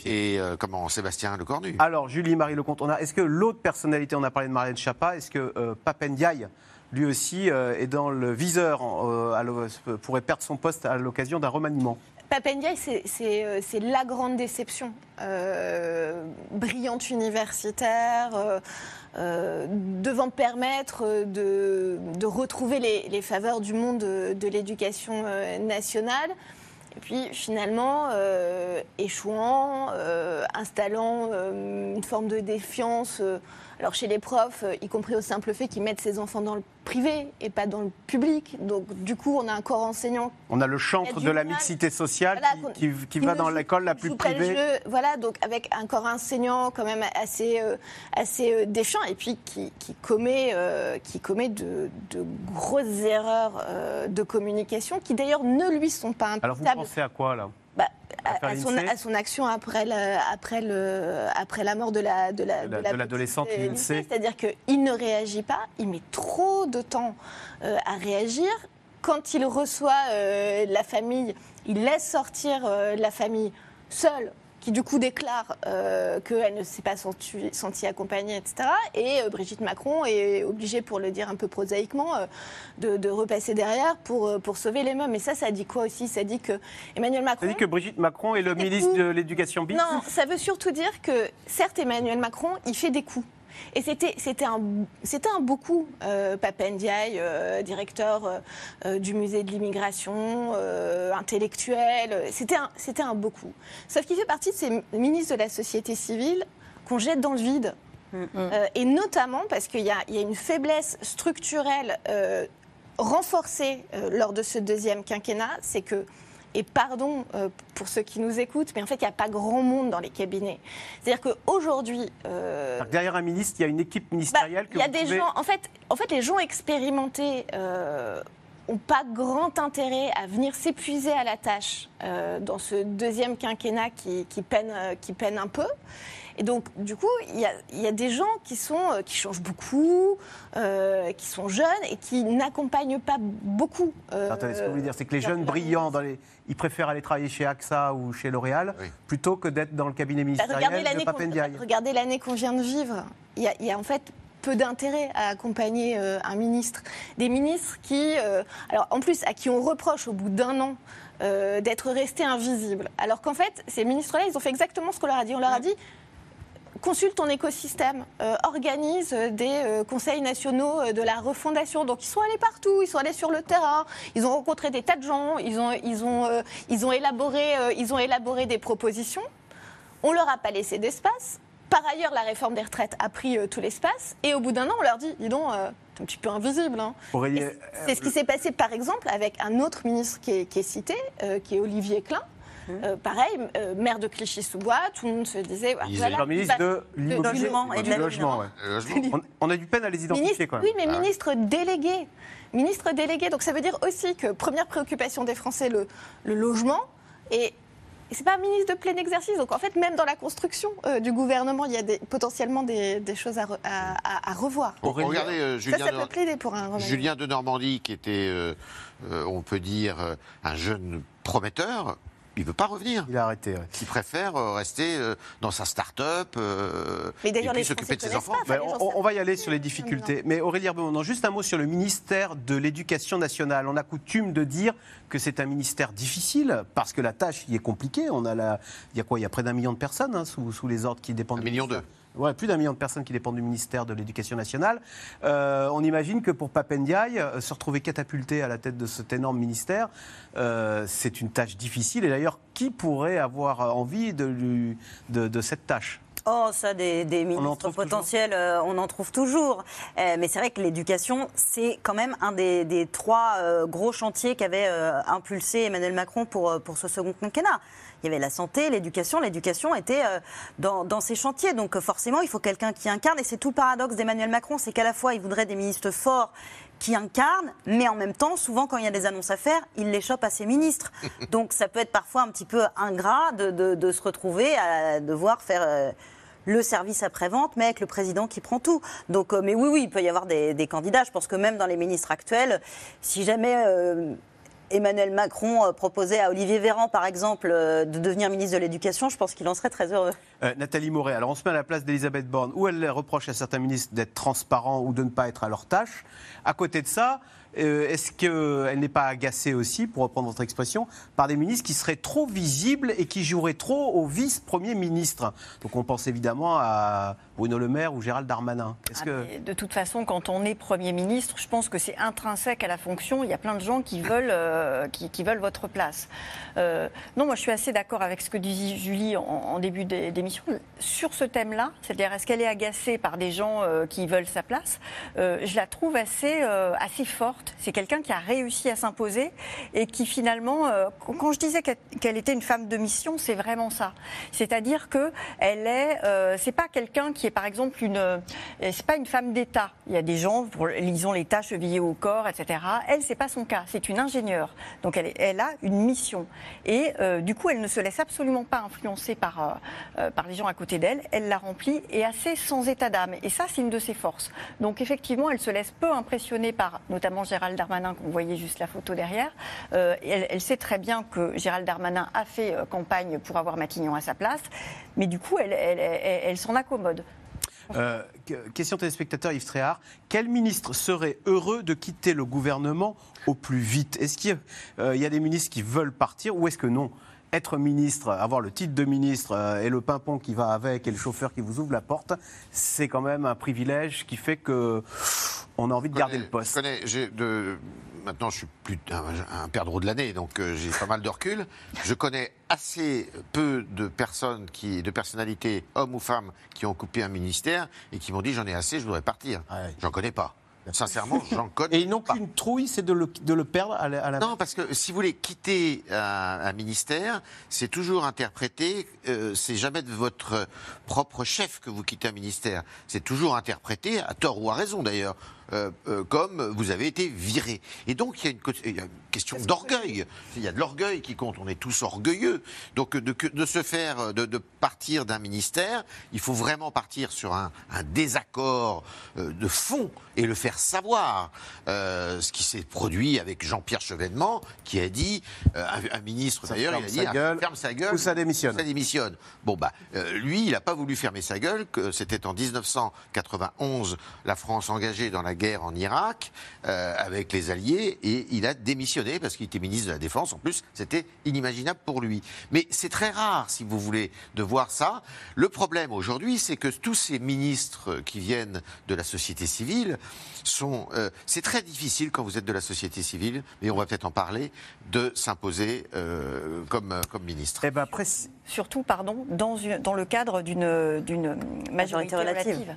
Speaker 4: et, euh, comment, Sébastien Lecornu.
Speaker 1: Alors, Julie-Marie Lecomte, est-ce que l'autre personnalité, on a parlé de Marianne Chapa, est-ce que euh, Papendiaï lui aussi euh, est dans le viseur, euh, pourrait perdre son poste à l'occasion d'un remaniement.
Speaker 3: Papendiaï, euh, c'est la grande déception. brillante universitaire, devant permettre de, retrouver les, faveurs du monde de, l'éducation nationale. Et puis finalement, échouant, installant une forme de défiance alors chez les profs, y compris au simple fait qu'ils mettent ses enfants dans le privé et pas dans le public. Donc du coup, on a un corps enseignant.
Speaker 1: On a le chantre de la mixité sociale qui, va dans l'école la plus privée.
Speaker 3: voilà, donc avec un corps enseignant quand même assez, euh, assez euh, déchant et puis qui, commet, euh, qui commet de, grosses erreurs de communication qui d'ailleurs ne lui sont pas imputables.
Speaker 1: Alors vous pensez à quoi là?
Speaker 3: À, son, action après, après, le, après la mort de la de
Speaker 1: l'adolescente la,
Speaker 3: C'est-à-dire qu'il ne réagit pas, il met trop de temps euh, à réagir. Quand il reçoit euh, la famille, il laisse sortir euh, la famille seule qui du coup déclare qu'elle ne s'est pas sentie, accompagnée, etc. Et Brigitte Macron est obligée, pour le dire un peu prosaïquement, de, repasser derrière pour, pour sauver les mêmes. Et ça, ça dit quoi aussi? Ça dit que Emmanuel Macron.
Speaker 1: Ça dit que Brigitte Macron est le ministre de l'Éducation
Speaker 3: Non, ça veut surtout dire que, certes, Emmanuel Macron, il fait des coups. Et c'était un, un beau coup. Euh, Papendiaï, euh, directeur euh, euh, du musée de l'immigration, intellectuel, c'était un, un beau coup. Sauf qu'il fait partie de ces ministres de la société civile qu'on jette dans le vide. Mm, mm. et notamment parce qu'il y, y, a une faiblesse structurelle renforcée lors de ce deuxième quinquennat, c'est que et pardon euh, pour ceux qui nous écoutent, mais en fait, il n'y a pas grand monde dans les cabinets. C'est-à-dire qu'aujourd'hui.
Speaker 1: Euh, derrière un ministre, il y a une équipe ministérielle
Speaker 3: bah, Il y a des gens. En fait, en fait, les gens expérimentés. Euh, ont pas grand intérêt à venir s'épuiser à la tâche dans ce deuxième quinquennat qui, qui, peine, qui peine un peu. Et donc, du coup, il y a, des gens qui, sont, euh, qui changent beaucoup, euh, qui sont jeunes et qui n'accompagnent pas beaucoup.
Speaker 1: Euh, Attendez, ce que vous voulez dire, c'est que les jeunes brillants, dans les, ils préfèrent aller travailler chez AXA ou chez L'Oréal plutôt que d'être dans le cabinet bah, ministériel de.
Speaker 3: Regardez l'année qu'on vient de vivre. Il y, a, en fait peu d'intérêt à accompagner un ministre. Des ministres qui, alors en plus, à qui on reproche au bout d'un an d'être restés invisibles. Alors qu'en fait, ces ministres-là, ils ont fait exactement ce qu'on leur a dit. On leur a dit consulte ton écosystème, euh, organise des euh, conseils nationaux euh, de la refondation. Donc ils sont allés partout, ils sont allés sur le terrain, ils ont rencontré des tas de gens, ils ont, ils ont, ils ont, élaboré, ils ont élaboré des propositions. On leur a pas laissé d'espace. Par ailleurs, la réforme des retraites a pris tout l'espace. Et au bout d'un an, on leur dit, dis donc, c'est un petit peu invisible. Hein. C'est ce qui s'est passé, par exemple, avec un autre ministre qui est, qui est cité, qui est Olivier Klein, euh, pareil, euh, maire de Clichy-sous-Bois, tout le monde se disait.
Speaker 1: Voilà, ministre de, logement et de logement. On, a du peine à les identifier quand même.
Speaker 3: Oui, mais ah ministre délégué. Ministre délégué, donc ça veut dire aussi que première préoccupation des Français, le, le logement. Et c'est pas un ministre de plein exercice. Donc en fait, même dans la construction euh, du gouvernement, il y a des, potentiellement des, choses à, à, revoir.
Speaker 4: regardez, Julien, ça, ça peut pour un Julien de Normandie, qui était, on peut dire, un jeune prometteur, il ne veut pas revenir.
Speaker 1: Il a arrêté.
Speaker 4: Il préfère euh, rester euh, dans sa start-up euh, et puis s'occuper de ses enfants.
Speaker 1: Ben, on, va y aller sur les difficultés. Mais Aurélie Herbemont, juste un mot sur le ministère de l'Éducation nationale. On a coutume de dire que c'est un ministère difficile parce que la tâche y est compliquée. On a la... Il y a quoi? Il y a près d'un million de personnes hein, sous, sous, les ordres qui dépendent. Un
Speaker 4: million deux
Speaker 1: plus d'un million de personnes qui dépendent du ministère de l'Éducation nationale. Euh, on imagine que pour Papendiaï, euh, se retrouver catapulté à la tête de cet énorme ministère, euh, c'est une tâche difficile. Et d'ailleurs, qui pourrait avoir envie de, de, cette tâche?
Speaker 5: Oh, ça, des, ministres potentiels, on en trouve toujours. mais c'est vrai que l'éducation, c'est quand même un des, trois gros chantiers qu'avait impulsé Emmanuel Macron pour, pour ce second quinquennat il y avait la santé, l'éducation. L'éducation était euh, dans, ces chantiers. Donc euh, forcément, il faut quelqu'un qui incarne. Et c'est tout le paradoxe d'Emmanuel Macron, c'est qu'à la fois, il voudrait des ministres forts qui incarnent, mais en même temps, souvent, quand il y a des annonces à faire, il les chope à ses ministres. Donc ça peut être parfois un petit peu ingrat de, se retrouver à devoir faire... Euh, le service après-vente, mais avec le président qui prend tout. Donc, mais oui, oui, il peut y avoir des, candidats. Je pense que même dans les ministres actuels, si jamais Emmanuel Macron euh, proposait à Olivier Véran, par exemple, euh, de devenir ministre de l'Éducation, je pense qu'il en serait très heureux.
Speaker 1: Euh, Nathalie Moret, alors on se met à la place d'Elisabeth Borne, où elle reproche à certains ministres d'être transparents ou de ne pas être à leur tâche. À côté de ça, euh, est-ce qu'elle n'est pas agacée aussi, pour reprendre votre expression, par des ministres qui seraient trop visibles et qui joueraient trop au vice-premier ministre? Donc on pense évidemment à Bruno Le Maire ou Gérald Darmanin.
Speaker 2: Ah, de toute façon, quand on est Premier ministre, je pense que c'est intrinsèque à la fonction. Il y a plein de gens qui veulent, euh, qui, veulent votre place. Euh, non, moi je suis assez d'accord avec ce que disait Julie en, début d'émission. Sur ce thème-là, c'est-à-dire est-ce qu'elle est agacée par des gens qui veulent sa place, je la trouve assez, assez forte c'est quelqu'un qui a réussi à s'imposer et qui finalement, euh, quand je disais qu'elle était une femme de mission, c'est vraiment ça. C'est-à-dire que elle est, euh, c'est pas quelqu'un qui est par exemple une, euh, c'est pas une femme d'État. Il y a des gens, pour, ils ont l'État chevillé au corps, etc. Elle, c'est pas son cas. C'est une ingénieure. Donc elle, a une mission et du coup, elle ne se laisse absolument pas influencer par par les gens à côté d'elle. Elle la remplit et assez sans état d'âme. Et ça, c'est une de ses forces. Donc effectivement, elle se laisse peu impressionner par notamment Gérald Darmanin, qu'on voyait juste la photo derrière, elle, sait très bien que Gérald Darmanin a fait campagne pour avoir Matignon à sa place, mais du coup, elle s'en accommode.
Speaker 1: Euh, question téléspectateur Yves Tréhard. Quel ministre serait heureux de quitter le gouvernement au plus vite? Est-ce qu'il euh, y, a des ministres qui veulent partir ou est-ce que non? Être ministre, avoir le titre de ministre euh, et le pimpon qui va avec et le chauffeur qui vous ouvre la porte, c'est quand même un privilège qui fait que on a envie de garder le poste.
Speaker 4: Je connais, de, maintenant je suis plus un, perdreau de l'année, donc euh, j'ai pas mal de recul. Je connais assez peu de personnes, qui, de personnalités, hommes ou femmes, qui ont coupé un ministère et qui m'ont dit j'en ai assez, je voudrais partir. J'en connais pas. Sincèrement, j'en connais.
Speaker 1: Et ils n'ont qu'une trouille, c'est de le, de le, perdre à la,
Speaker 4: Non, parce que si vous voulez quitter un, ministère, c'est toujours interprété, euh, c'est jamais de votre propre chef que vous quittez un ministère. C'est toujours interprété, à tort ou à raison d'ailleurs, euh, euh, comme vous avez été viré. Et donc il y a une, question d'orgueil. Il y a de l'orgueil qui compte. On est tous orgueilleux. Donc de, se faire, de, partir d'un ministère, il faut vraiment partir sur un, désaccord euh, de fond et le faire savoir. ce qui s'est produit avec Jean-Pierre Chevènement, qui a dit, un, ministre d'ailleurs, il a dit,
Speaker 1: ah, ferme sa gueule ou ça démissionne.
Speaker 4: Ça démissionne. Bon bah, lui, il n'a pas voulu fermer sa gueule. C'était en 1991, la France engagée dans la guerre guerre en Irak euh, avec les Alliés et il a démissionné parce qu'il était ministre de la Défense. En plus, c'était inimaginable pour lui. Mais c'est très rare, si vous voulez, de voir ça. Le problème aujourd'hui, c'est que tous ces ministres qui viennent de la société civile sont. Euh, c'est très difficile quand vous êtes de la société civile, mais on va peut-être en parler, de s'imposer euh, comme, comme ministre.
Speaker 2: Eh ben, Surtout, pardon, dans, dans le cadre d'une majorité relative.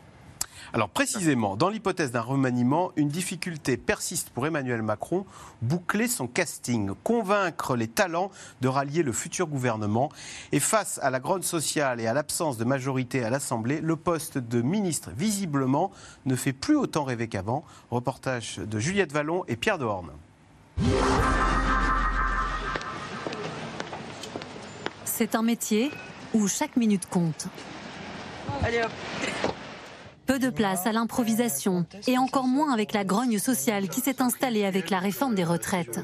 Speaker 1: Alors précisément, dans l'hypothèse d'un remaniement, une difficulté persiste pour Emmanuel Macron, boucler son casting, convaincre les talents de rallier le futur gouvernement. Et face à la grogne sociale et à l'absence de majorité à l'Assemblée, le poste de ministre, visiblement, ne fait plus autant rêver qu'avant. Reportage de Juliette Vallon et Pierre Dehorne.
Speaker 15: C'est un métier où chaque minute compte. Allez hop peu de place à l'improvisation et encore moins avec la grogne sociale qui s'est installée avec la réforme des retraites.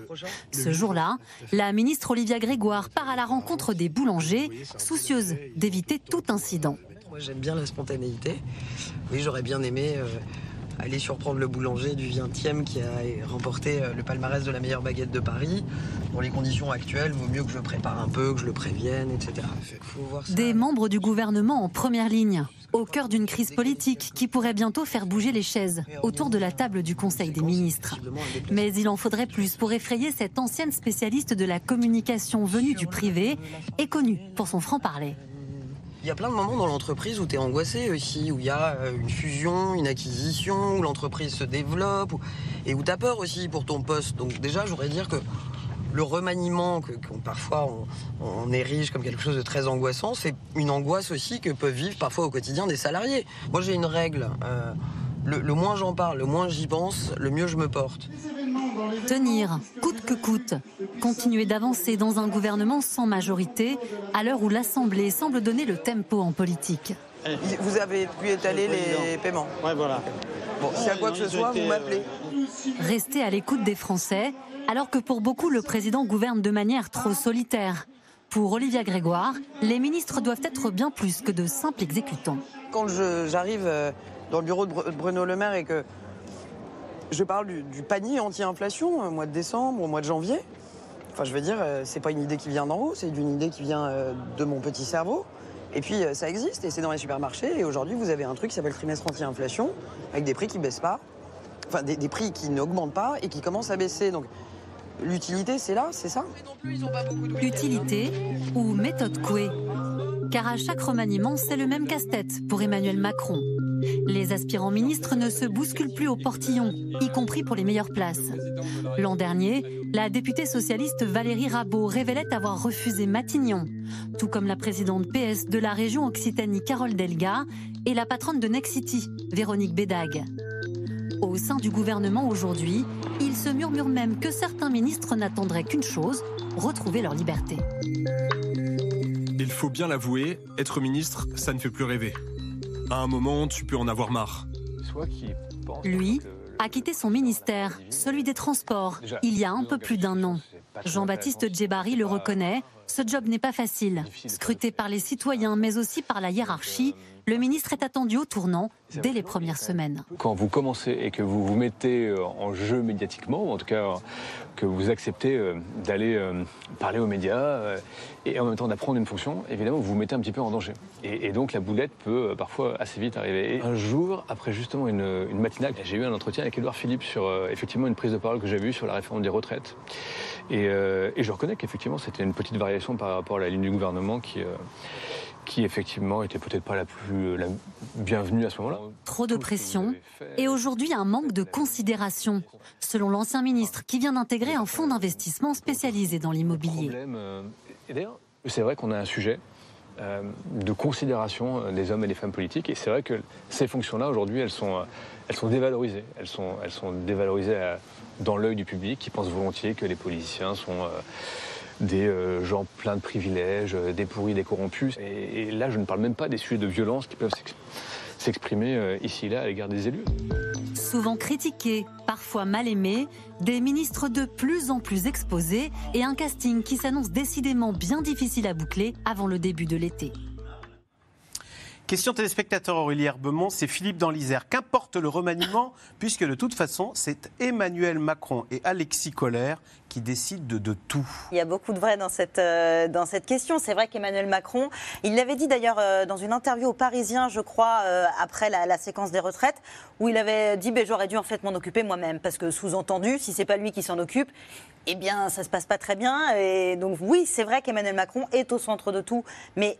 Speaker 15: Ce jour-là, la ministre Olivia Grégoire part à la rencontre des boulangers, soucieuse d'éviter tout incident.
Speaker 16: Moi j'aime bien la spontanéité. Oui, j'aurais bien aimé euh, aller surprendre le boulanger du 20e qui a remporté euh, le palmarès de la meilleure baguette de Paris. Dans les conditions actuelles, vaut mieux que je prépare un peu, que je le prévienne, etc.
Speaker 15: Des membres du gouvernement en première ligne au cœur d'une crise politique qui pourrait bientôt faire bouger les chaises autour de la table du Conseil des ministres. Mais il en faudrait plus pour effrayer cette ancienne spécialiste de la communication venue du privé et connue pour son franc-parler.
Speaker 16: Il y a plein de moments dans l'entreprise où tu es angoissé aussi, où il y a euh, une fusion, une acquisition, où l'entreprise se développe, et où tu as peur aussi pour ton poste. Donc déjà, j'aurais dire que le remaniement que, parfois on, érige comme quelque chose de très angoissant, c'est une angoisse aussi que peuvent vivre parfois au quotidien des salariés. Moi j'ai une règle, euh, le, moins j'en parle, le moins j'y pense, le mieux je me porte.
Speaker 15: Tenir, coûte que coûte, continuer d'avancer dans un gouvernement sans majorité, à l'heure où l'Assemblée semble donner le tempo en politique.
Speaker 16: Vous avez pu étaler les paiements
Speaker 17: Ouais, voilà.
Speaker 16: Bon, si à quoi que ce soit, vous m'appelez.
Speaker 15: Rester à l'écoute des Français, alors que pour beaucoup, le président gouverne de manière trop solitaire. Pour Olivia Grégoire, les ministres doivent être bien plus que de simples exécutants.
Speaker 16: Quand j'arrive euh, dans le bureau de Bruno Le Maire et que je parle du, panier anti-inflation au mois de décembre, au mois de janvier, enfin je veux dire, euh, c'est pas une idée qui vient d'en haut, c'est une idée qui vient euh, de mon petit cerveau. Et puis ça existe et c'est dans les supermarchés. Et aujourd'hui, vous avez un truc qui s'appelle trimestre anti-inflation, avec des prix qui baissent pas, enfin des, prix qui n'augmentent pas et qui commencent à baisser. Donc L'utilité, c'est là, c'est ça
Speaker 15: Utilité ou méthode Coué Car à chaque remaniement, c'est le même casse-tête pour Emmanuel Macron. Les aspirants ministres ne se bousculent plus au portillon, y compris pour les meilleures places. L'an dernier, la députée socialiste Valérie Rabault révélait avoir refusé Matignon, tout comme la présidente PS de la région Occitanie Carole Delga et la patronne de Nexity, Véronique Bédag. Au sein du gouvernement aujourd'hui, il se murmure même que certains ministres n'attendraient qu'une chose, retrouver leur liberté.
Speaker 18: Il faut bien l'avouer, être ministre, ça ne fait plus rêver. À un moment, tu peux en avoir marre.
Speaker 15: Lui
Speaker 7: a quitté son ministère, celui des Transports, il y a un peu plus d'un an. Jean-Baptiste Djebari le reconnaît, ce job n'est pas facile, scruté par les citoyens mais aussi par la hiérarchie le ministre est attendu au tournant dès les premières semaines.
Speaker 19: Quand vous commencez et que vous vous mettez euh, en jeu médiatiquement, ou en tout cas que vous acceptez euh, d'aller euh, parler aux médias et en même temps d'apprendre une fonction, évidemment vous vous mettez un petit peu en danger. Et, donc la boulette peut parfois assez vite arriver. Et un jour, après justement une, matinale, j'ai eu un entretien avec Édouard Philippe sur effectivement une prise de parole que j'avais eue sur la réforme des retraites. Et, et je reconnais qu'effectivement c'était une petite variation par rapport à la ligne du gouvernement qui qui effectivement était peut-être pas la plus la bienvenue à ce moment-là.
Speaker 7: Trop de pression et aujourd'hui un manque de considération, selon l'ancien ministre qui vient d'intégrer un fonds d'investissement spécialisé dans l'immobilier.
Speaker 19: Euh, c'est vrai qu'on a un sujet euh, de considération euh, des hommes et des femmes politiques et c'est vrai que ces fonctions-là aujourd'hui elles sont, elles sont dévalorisées. Elles sont, elles sont dévalorisées dans l'œil du public qui pense volontiers que les politiciens sont des euh, gens pleins de privilèges, euh, des pourris, des corrompus. Et, là, je ne parle même pas des sujets de violence qui peuvent s'exprimer euh, ici et là à l'égard des élus.
Speaker 7: Souvent critiqués, parfois mal aimés, des ministres de plus en plus exposés et un casting qui s'annonce décidément bien difficile à boucler avant le début de l'été.
Speaker 1: Question téléspectateur Aurélie Herbemont, c'est Philippe dans l'Isère. Qu'importe le remaniement, puisque de toute façon, c'est Emmanuel Macron et Alexis Collère qui décident de, tout.
Speaker 5: Il y a beaucoup de vrai dans cette, euh, dans cette question. C'est vrai qu'Emmanuel Macron, il l'avait dit d'ailleurs euh, dans une interview au Parisien, je crois, euh, après la, séquence des retraites, où il avait dit ben, j'aurais dû en fait m'en occuper moi-même. Parce que sous-entendu, si c'est pas lui qui s'en occupe, eh bien ça se passe pas très bien. Et donc oui, c'est vrai qu'Emmanuel Macron est au centre de tout. Mais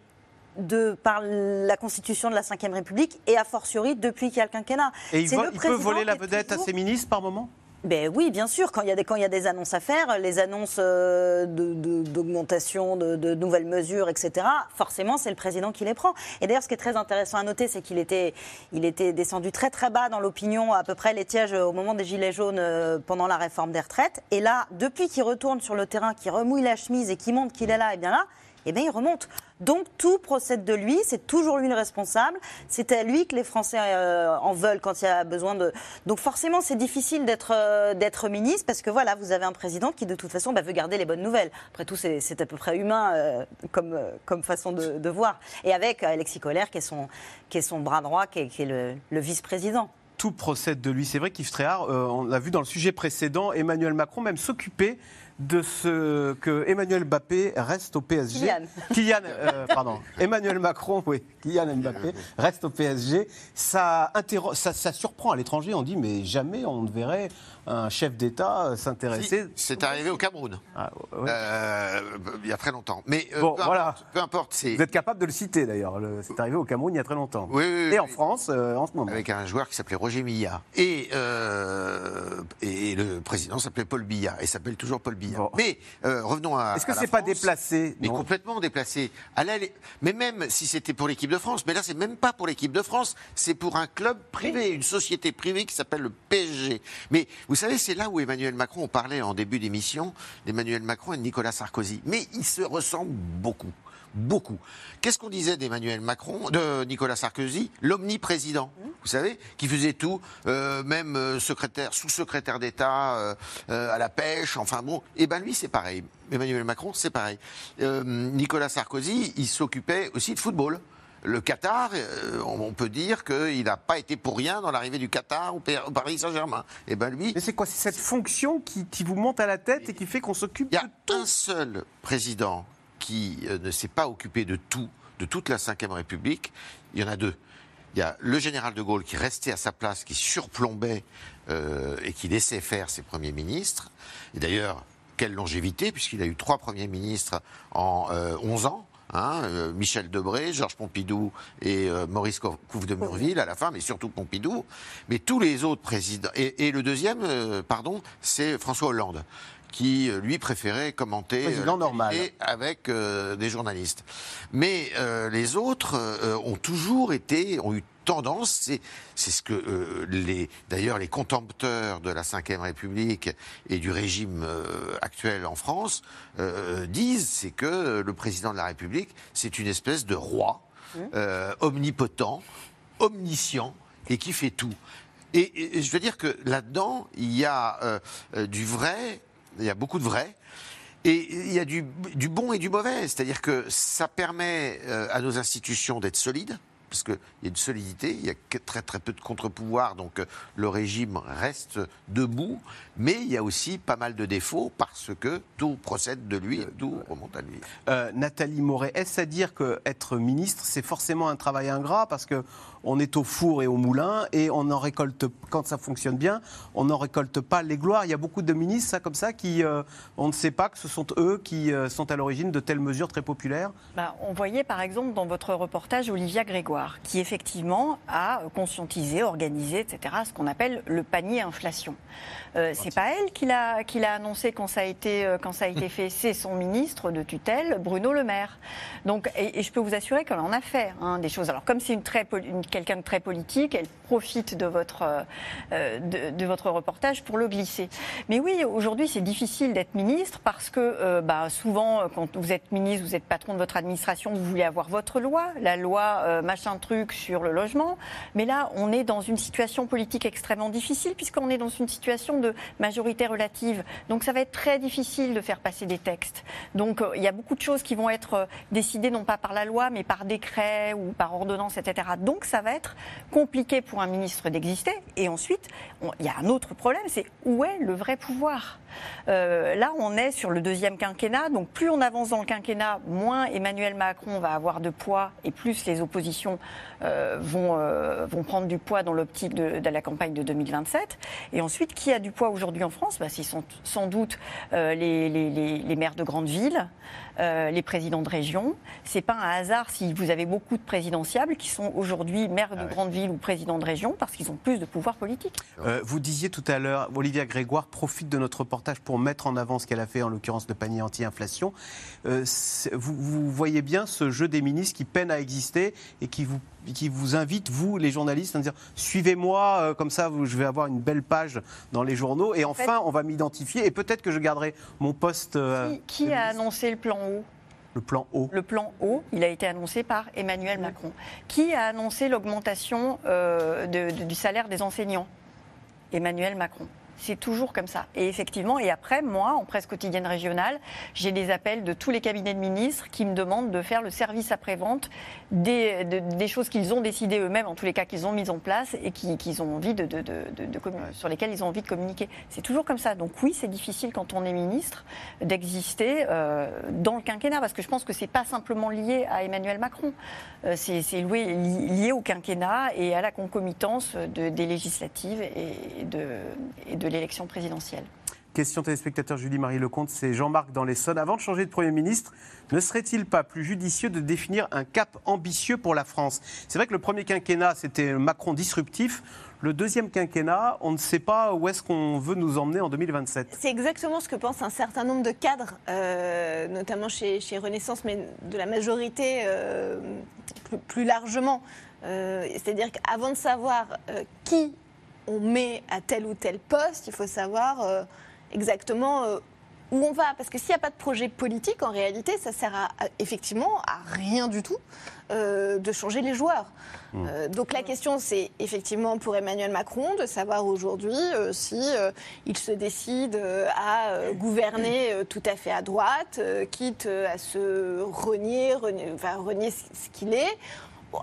Speaker 5: de, par la constitution de la Ve République et a fortiori depuis qu'il y a le quinquennat.
Speaker 1: Et il, peut voler la vedette à ses ministres par moment?
Speaker 5: Ben oui, bien sûr. Quand il, y a des, quand il y a des annonces à faire, les annonces euh, d'augmentation, de, de, nouvelles mesures, etc., forcément, c'est le président qui les prend. Et d'ailleurs, ce qui est très intéressant à noter, c'est qu'il était, il était descendu très très bas dans l'opinion, à peu près les tièges au moment des Gilets jaunes euh, pendant la réforme des retraites. Et là, depuis qu'il retourne sur le terrain, qu'il remouille la chemise et qu'il montre qu'il est là, et bien là, eh bien, il remonte. Donc tout procède de lui, c'est toujours lui le responsable, c'est à lui que les Français euh, en veulent quand il y a besoin de... Donc forcément c'est difficile d'être euh, ministre parce que voilà, vous avez un président qui de toute façon bah, veut garder les bonnes nouvelles. Après tout c'est à peu près humain euh, comme, façon de, voir. Et avec Alexis Collère qui est son, qui est son bras droit, qui est, le, vice-président
Speaker 1: tout procède de lui. C'est vrai qu'Yves Tréhard, on l'a vu dans le sujet précédent, Emmanuel Macron même s'occuper de ce que Emmanuel Mbappé reste au PSG.
Speaker 5: Kylian.
Speaker 1: Euh, pardon. Emmanuel Macron, oui, Kylian Mbappé reste au PSG. Ça, ça, ça surprend à l'étranger. On dit, mais jamais on ne verrait un chef d'État s'intéresser.
Speaker 4: c'est arrivé au Cameroun. Ah, euh, il y a très longtemps. Mais
Speaker 1: euh, bon, voilà.
Speaker 4: peu importe.
Speaker 1: Vous êtes capable de le citer d'ailleurs. C'est arrivé au Cameroun il y a très longtemps.
Speaker 4: Oui,
Speaker 1: et en France en ce moment.
Speaker 4: Avec un joueur qui s'appelait Roger Milla. Et, et le président s'appelait Paul Biya. Et s'appelle toujours Paul Biya. Mais euh, revenons à.
Speaker 1: Est-ce que c'est pas déplacé?
Speaker 4: Mais complètement déplacé. Mais même si c'était pour l'équipe de France, mais là c'est même pas pour l'équipe de France, c'est pour un club privé, une société privée qui s'appelle le PSG. Mais vous savez, c'est là où Emmanuel Macron, on parlait en début d'émission d'Emmanuel Macron et de Nicolas Sarkozy. Mais ils se ressemblent beaucoup beaucoup. Qu'est-ce qu'on disait d'Emmanuel Macron, de Nicolas Sarkozy, l'omniprésident, vous savez, qui faisait tout, euh, même euh, secrétaire, sous-secrétaire d'État euh, à la pêche, enfin bon. Et eh ben lui, c'est pareil. Emmanuel Macron, c'est pareil. Nicolas Sarkozy, il s'occupait aussi de football le Qatar, on peut dire qu'il n'a pas été pour rien dans l'arrivée du Qatar au Paris Saint-Germain. Et eh ben lui.
Speaker 1: Mais c'est quoi? C'est cette fonction qui, vous monte à la tête et qui fait qu'on s'occupe de tout.
Speaker 4: Il y a un seul président qui euh, ne s'est pas occupé de tout, de toute la Ve République, il y en a deux. Il y a le général de Gaulle qui restait à sa place, qui surplombait euh, et qui laissait faire ses premiers ministres. Et d'ailleurs, quelle longévité, puisqu'il a eu trois premiers ministres en 11 euh, ans. Hein, Michel Debré, Georges Pompidou et Maurice Couve de Murville à la fin, mais surtout Pompidou. Mais tous les autres présidents. Et le deuxième, pardon, c'est François Hollande qui euh, lui préférait commenter
Speaker 1: euh,
Speaker 4: avec euh, des journalistes. Mais les autres ont toujours été, ont eu tendance, c'est, c'est ce que les, d'ailleurs les contempteurs de la Ve République et du régime actuel en France disent, c'est que le président de la République, c'est une espèce de roi omnipotent, omniscient et qui fait tout. Et, je veux dire que là-dedans, il y a du vrai, il y a beaucoup de vrai. Et il y a du, du bon et du mauvais, c'est-à-dire que ça permet à nos institutions d'être solides, parce qu'il y a une solidité, il y a très très peu de contre-pouvoirs, donc euh, le régime reste debout, mais il y a aussi pas mal de défauts parce que tout procède de lui, tout remonte à lui.
Speaker 1: Euh, Nathalie Moret, est-ce à dire qu'être ministre, c'est forcément un travail ingrat? Parce que on est au four et au moulin et on en récolte, quand ça fonctionne bien, on n'en récolte pas les gloires. Il y a beaucoup de ministres, ça, comme ça, qui, euh, on ne sait pas que ce sont eux qui euh, sont à l'origine de telles mesures très populaires
Speaker 2: bah, On voyait par exemple dans votre reportage Olivia Grégoire, qui effectivement a conscientisé, organisé, etc., ce qu'on appelle le panier inflation. Euh, c'est pas elle qui l'a, qui l'a annoncé quand ça a été, euh, quand ça a été fait, c'est son ministre de tutelle, Bruno Le Maire. Donc, et, je peux vous assurer qu'elle en a fait hein, des choses. Alors, comme c'est une très, quelqu'un de très politique, elle profite de votre, euh, de, votre reportage pour le glisser. Mais oui, aujourd'hui, c'est difficile d'être ministre parce que bah, souvent, quand vous êtes ministre, vous êtes patron de votre administration, vous voulez avoir votre loi, la loi machin truc sur le logement. Mais là, on est dans une situation politique extrêmement difficile puisqu'on est dans une situation de majorité relative. Donc ça va être très difficile de faire passer des textes. Donc euh, il y a beaucoup de choses qui vont être euh, décidées non pas par la loi, mais par décret ou par ordonnance, etc. Donc ça va être compliqué pour un ministre d'exister. Et ensuite, il y a un autre problème, c'est où est le vrai pouvoir? Euh, Là, on est sur le deuxième quinquennat. Donc plus on avance dans le quinquennat, moins Emmanuel Macron va avoir de poids et plus les oppositions vont, vont prendre du poids dans l'optique de, de, la campagne de 2027. Et ensuite, qui a du poids aujourd'hui en France? Bah, Ce sont sans doute euh, les, les, maires de grandes villes, euh, les présidents de région. Ce n'est pas un hasard si vous avez beaucoup de présidentiables qui sont aujourd'hui maires de ah grandes villes ou présidents de région parce qu'ils ont plus de pouvoir politique.
Speaker 1: Euh, vous disiez tout à l'heure, Olivia Grégoire profite de notre reportage pour mettre en avant ce qu'elle a fait, en l'occurrence le panier anti-inflation. Vous, vous voyez bien ce jeu des ministres qui peine à exister et qui vous qui vous invite, vous, les journalistes, à dire suivez-moi, euh, comme ça, je vais avoir une belle page dans les journaux. Et enfin, on va m'identifier et peut-être que je garderai mon poste.
Speaker 2: Euh, qui, a annoncé le plan haut
Speaker 1: le plan haut.
Speaker 2: Le plan haut, il a été annoncé par Emmanuel Macron. Qui a annoncé l'augmentation euh, du salaire des enseignants? Emmanuel Macron. C'est toujours comme ça. Et effectivement, et après, moi, en presse quotidienne régionale, j'ai des appels de tous les cabinets de ministres qui me demandent de faire le service après-vente des, des, choses qu'ils ont décidées eux-mêmes, en tous les cas qu'ils ont mises en place et qu'ils ont envie de, de, sur lesquelles ils ont envie de communiquer. C'est toujours comme ça. Donc oui, c'est difficile quand on est ministre d'exister euh, dans le quinquennat, parce que je pense que c'est pas simplement lié à Emmanuel Macron. Euh, c'est lié, au quinquennat et à la concomitance des législatives et de, et de l'élection présidentielle.
Speaker 1: Question téléspectateur Julie-Marie Lecomte, c'est Jean-Marc dans l'Essonne. Avant de changer de Premier ministre, ne serait-il pas plus judicieux de définir un cap ambitieux pour la France? C'est vrai que le premier quinquennat, c'était Macron disruptif. Le deuxième quinquennat, on ne sait pas où est-ce qu'on veut nous emmener en 2027.
Speaker 3: C'est exactement ce que pensent un certain nombre de cadres, euh, notamment chez, Renaissance, mais de la majorité euh, plus, largement. Euh, c'est-à-dire qu'avant de savoir qui on met à tel ou tel poste, il faut savoir euh, exactement euh, où on va. Parce que s'il n'y a pas de projet politique, en réalité, ça sert à, effectivement à rien du tout euh, de changer les joueurs. Mmh. donc la question, c'est effectivement pour Emmanuel Macron de savoir aujourd'hui si il se décide à gouverner tout à fait à droite, quitte à se renier, enfin, renier ce qu'il est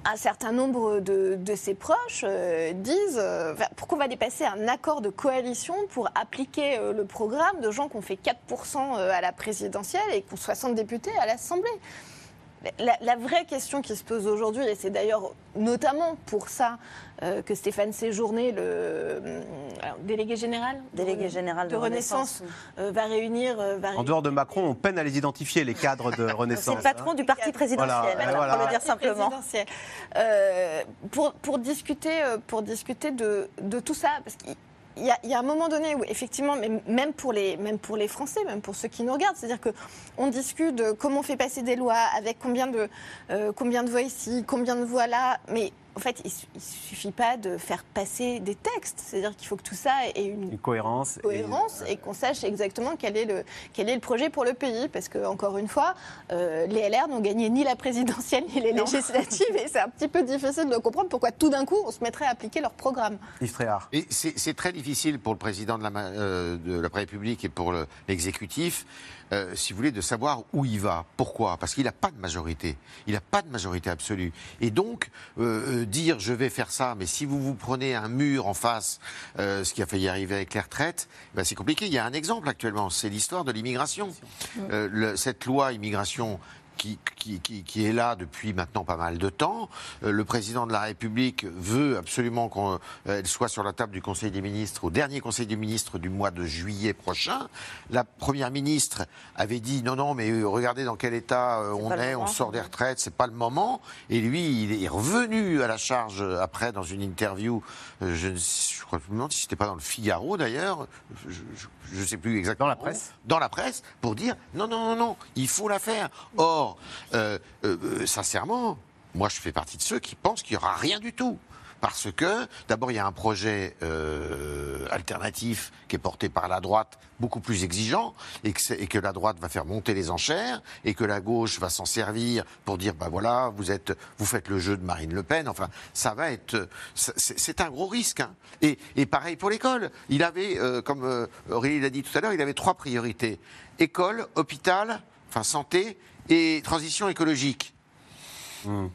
Speaker 3: un certain nombre de, ses proches euh, disent euh, pourquoi on va dépasser un accord de coalition pour appliquer euh, le programme de gens qui fait 4% à la présidentielle et qui ont 60 députés à l'Assemblée? La, vraie question qui se pose aujourd'hui, et c'est d'ailleurs notamment pour ça euh, que Stéphane Séjourné, le euh, délégué général,
Speaker 5: délégué général
Speaker 3: de, Renaissance, euh, va, réunir,
Speaker 1: En dehors de Macron, on peine à les identifier, les cadres de Renaissance.
Speaker 5: c'est le patron du parti présidentiel, pour le dire simplement.
Speaker 3: Pour, pour, discuter, pour discuter de, de tout ça, parce qu'il il y, a un moment donné où, effectivement, même pour, les, Français, même pour ceux qui nous regardent, c'est-à-dire qu'on discute de comment on fait passer des lois, avec combien de, euh, combien de voix ici, combien de voix là, mais en fait, il, ne suffit pas de faire passer des textes. C'est-à-dire qu'il faut que tout ça ait une,
Speaker 1: cohérence,
Speaker 3: cohérence et, qu'on sache exactement quel est, le, quel est le projet pour le pays. Parce que, encore une fois, euh, les LR n'ont gagné ni la présidentielle ni les législatives et c'est un petit peu difficile de comprendre pourquoi tout d'un coup on se mettrait à appliquer leur programme.
Speaker 4: Et c'est très difficile pour le président de la, euh, de la République et pour l'exécutif euh, si vous voulez, de savoir où il va. Pourquoi? Parce qu'il n'a pas de majorité. Il n'a pas de majorité absolue. Et donc, euh, euh, dire je vais faire ça, mais si vous vous prenez un mur en face, ce qui a failli arriver avec les retraites, ben c'est compliqué. Il y a un exemple actuellement, c'est l'histoire de l'immigration. cette loi immigration qui, est là depuis maintenant pas mal de temps. Euh, le président de la République veut absolument qu'elle soit sur la table du Conseil des ministres, au dernier Conseil des ministres du mois de juillet prochain. La Première ministre avait dit non, non, mais euh, regardez dans quel état euh, on est, on sort des retraites, c'est pas le moment. Et lui, il est revenu à la charge après dans une interview, je, je crois, je me demande si c'était pas dans le Figaro d'ailleurs, je ne sais plus exactement.
Speaker 1: Dans la presse
Speaker 4: Dans la presse, pour dire non, non, non, non, il faut la faire. Or, euh, euh, sincèrement, moi je fais partie de ceux qui pensent qu'il n'y aura rien du tout. Parce que, d'abord, il y a un projet euh, alternatif qui est porté par la droite, beaucoup plus exigeant, et que, la droite va faire monter les enchères, et que la gauche va s'en servir pour dire, ben voilà, vous, êtes, vous faites le jeu de Marine Le Pen. Enfin, ça va être... C'est un gros risque. Hein. Et, pareil pour l'école. Il avait, comme Aurélie l'a dit tout à l'heure, il avait trois priorités. École, hôpital, enfin santé, et transition écologique. Hmm.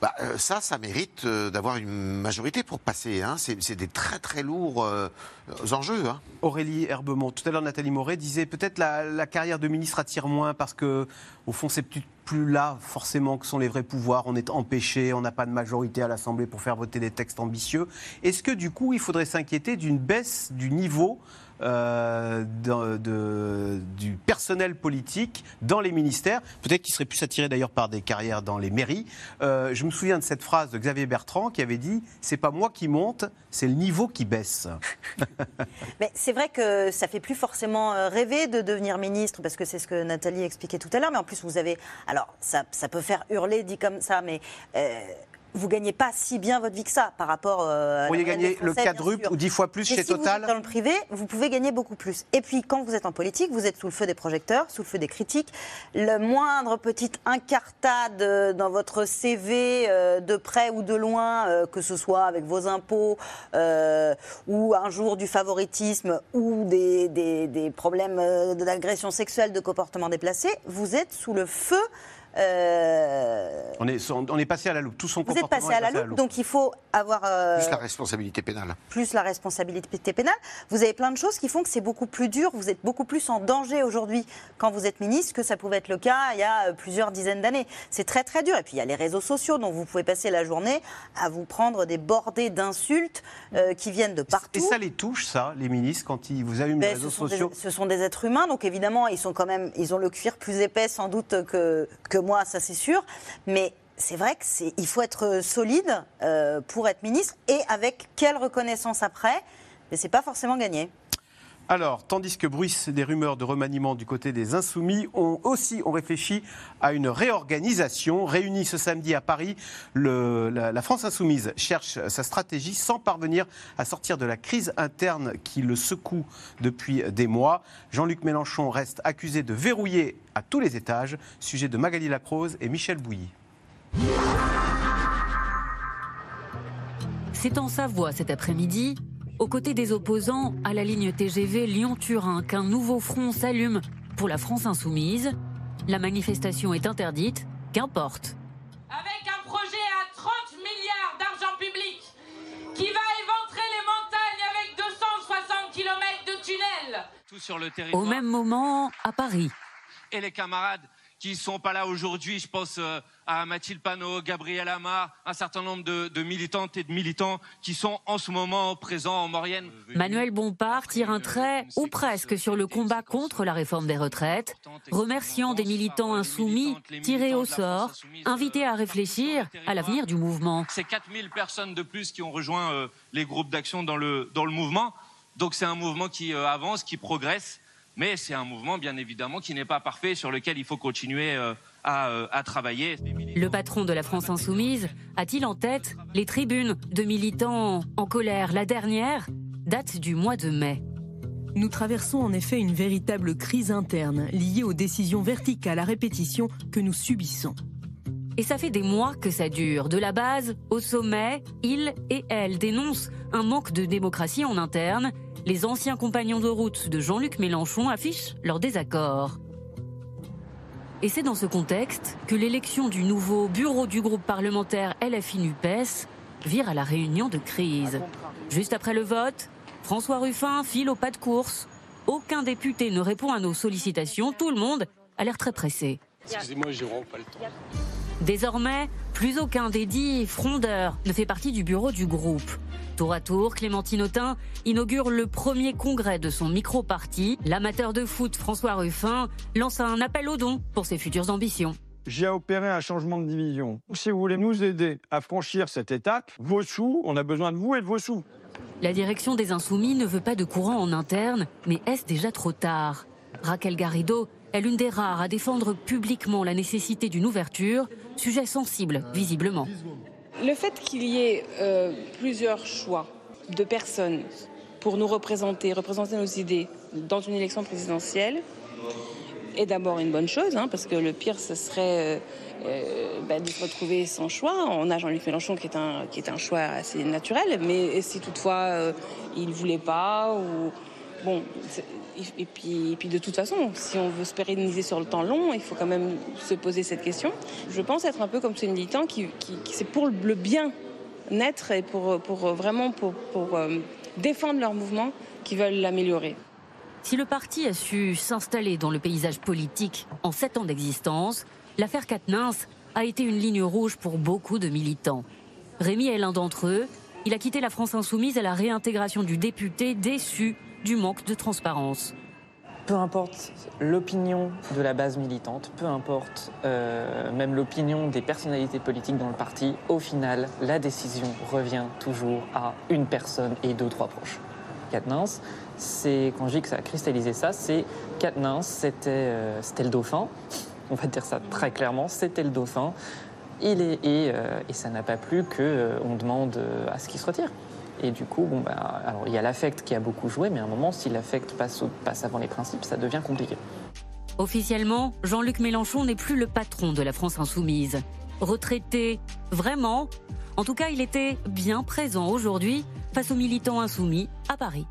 Speaker 4: Bah, euh, ça, ça mérite euh, d'avoir une majorité pour passer. Hein. C'est des très très lourds euh, enjeux. Hein.
Speaker 1: Aurélie Herbemont, tout à l'heure Nathalie Moret disait peut-être la, la carrière de ministre attire moins parce que au fond c'est plus là forcément que sont les vrais pouvoirs. On est empêché, on n'a pas de majorité à l'Assemblée pour faire voter des textes ambitieux. Est-ce que du coup il faudrait s'inquiéter d'une baisse du niveau euh, de, du personnel politique dans les ministères, peut-être qu'ils seraient plus attirés d'ailleurs par des carrières dans les mairies. Euh, je me souviens de cette phrase de Xavier Bertrand qui avait dit C'est pas moi qui monte, c'est le niveau qui baisse.
Speaker 5: Mais c'est vrai que ça fait plus forcément euh, rêver de devenir ministre, parce que c'est ce que Nathalie expliquait tout à l'heure, mais en plus vous avez. Alors ça, ça peut faire hurler dit comme ça, mais vous gagnez pas si bien votre vie que ça par rapport. Euh,
Speaker 1: vous pourriez gagner le quadruple ou dix fois plus chez Total.
Speaker 5: Vous êtes dans le privé, vous pouvez gagner beaucoup plus. Et puis quand vous êtes en politique, vous êtes sous le feu des projecteurs, sous le feu des critiques. Le moindre petite incartade euh, dans votre CV, euh, de près ou de loin, euh, que ce soit avec vos impôts ou un jour du favoritisme ou des, des, des problèmes d'agression sexuelle, de comportement déplacé, vous êtes sous le feu
Speaker 1: euh, on, est, on est passé à la loupe. Tout son
Speaker 5: Vous êtes passé à la, loupe, donc il faut avoir.
Speaker 4: Euh, plus la responsabilité pénale.
Speaker 5: Plus la responsabilité pénale. Vous avez plein de choses qui font que c'est beaucoup plus dur. Vous êtes beaucoup plus en danger aujourd'hui quand vous êtes ministre que ça pouvait être le cas il y a euh, plusieurs dizaines d'années. C'est très très dur. Et puis il y a les réseaux sociaux, dont vous pouvez passer la journée à vous prendre des bordées d'insultes qui viennent de partout. Et
Speaker 1: ça les touche, ça, les ministres, quand ils vous allument les ben, réseaux sociaux
Speaker 5: Ce sont des êtres humains, donc évidemment, ils sont quand même, ils ont le cuir plus épais sans doute que, que moi, ça c'est sûr. Mais c'est vrai qu'il faut être solide euh, pour être ministre et avec quelle reconnaissance après, mais c'est pas forcément gagné.
Speaker 1: Alors, tandis que bruissent des rumeurs de remaniement du côté des Insoumis, on aussi on réfléchit à une réorganisation. Réunie ce samedi à Paris, la, France Insoumise cherche sa stratégie sans parvenir à sortir de la crise interne qui le secoue depuis des mois. Jean-Luc Mélenchon reste accusé de verrouiller à tous les étages. Sujet de Magali Lacrose et Michel Bouilly.
Speaker 7: C'est en Savoie cet après-midi aux côtés des opposants à la ligne TGV Lyon-Turin qu'un nouveau front s'allume pour la France insoumise. La manifestation est interdite, qu'importe.
Speaker 20: Avec un projet à 30 milliards d'argent public qui va éventrer les montagnes avec 260 km de tunnels.
Speaker 7: Tout sur le territoire. Au même moment, à Paris.
Speaker 21: Et les camarades qui ne sont pas là aujourd'hui. Je pense euh, à Mathilde Panot, Gabriel Amar, un certain nombre de, militantes et de militants qui sont en ce moment présents en Maurienne.
Speaker 7: Manuel Bompard tire un trait, ou presque, sur le combat contre la réforme des retraites, remerciant des militants insoumis tirés au sort, invités à réfléchir à l'avenir du mouvement.
Speaker 21: C'est 4000 personnes de plus qui ont rejoint euh, les groupes d'action dans le, dans le mouvement. Donc c'est un mouvement qui euh, avance, qui progresse mais c'est un mouvement, bien évidemment, qui n'est pas parfait, sur lequel il faut continuer euh, à, travailler.
Speaker 7: Le patron de la France insoumise a-t-il en tête les tribunes de militants en colère? La dernière date du mois de mai.
Speaker 22: Nous traversons en effet une véritable crise interne liée aux décisions verticales à répétition que nous subissons.
Speaker 7: Et ça fait des mois que ça dure. De la base au sommet, il et elle dénoncent un manque de démocratie en interne. Les anciens compagnons de route de Jean-Luc Mélenchon affichent leur désaccord. Et c'est dans ce contexte que l'élection du nouveau bureau du groupe parlementaire LFI-NUPES vire à la réunion de crise. Juste après le vote, François Ruffin file au pas de course. Aucun député ne répond à nos sollicitations. Tout le monde a l'air très pressé.
Speaker 19: Excusez-moi, j'ai vraiment pas le temps.
Speaker 7: Désormais, plus aucun des dix frondeurs ne fait partie du bureau du groupe. Tour à tour, Clémentine Autain inaugure le premier congrès de son micro-parti. L'amateur de foot François Ruffin lance un appel aux dons pour ses futures ambitions.
Speaker 23: J'ai opéré un changement de division. Si vous voulez nous aider à franchir cette étape, vos sous, on a besoin de vous et de vos sous.
Speaker 7: La direction des Insoumis ne veut pas de courant en interne, mais est-ce déjà trop tard? Raquel Garrido est l'une des rares à défendre publiquement la nécessité d'une ouverture, sujet sensible, visiblement.
Speaker 24: Le fait qu'il y ait euh, plusieurs choix de personnes pour nous représenter, représenter nos idées dans une élection présidentielle, est d'abord une bonne chose, hein, parce que le pire, ce serait euh, euh, bah, de se retrouver sans choix. On a Jean-Luc Mélenchon qui est, un, qui est un choix assez naturel, mais si toutefois il ne voulait pas, ou. Bon, et puis, de toute façon, si on veut se pérenniser sur le temps long, il faut quand même se poser cette question. Je pense être un peu comme ces militants qui, qui, c'est pour le bien naître et pour, vraiment pour défendre leur mouvement qui veulent l'améliorer.
Speaker 7: Si le parti a su s'installer dans le paysage politique en sept ans d'existence, l'affaire Katnins a été une ligne rouge pour beaucoup de militants. Rémi est l'un d'entre eux. Il a quitté la France insoumise à la réintégration du député déçu du manque de transparence.
Speaker 25: Peu importe l'opinion de la base militante, peu importe euh, même l'opinion des personnalités politiques dans le parti, au final, la décision revient toujours à une personne et deux, trois proches. Katnins, c'est quand je dis que ça a cristallisé ça, c'est Katnins, c'était euh, le dauphin. On va dire ça très clairement, c'était le dauphin. Il est, et, euh, et ça n'a pas plu qu'on on demande à ce qu'il se retire. Et du coup, bon, bah, alors, il y a l'affect qui a beaucoup joué, mais à un moment, si l'affect passe, passe avant les principes, ça devient compliqué.
Speaker 7: Officiellement, Jean-Luc Mélenchon n'est plus le patron de la France insoumise. Retraité, vraiment? En tout cas, il était bien présent aujourd'hui face aux militants insoumis à Paris.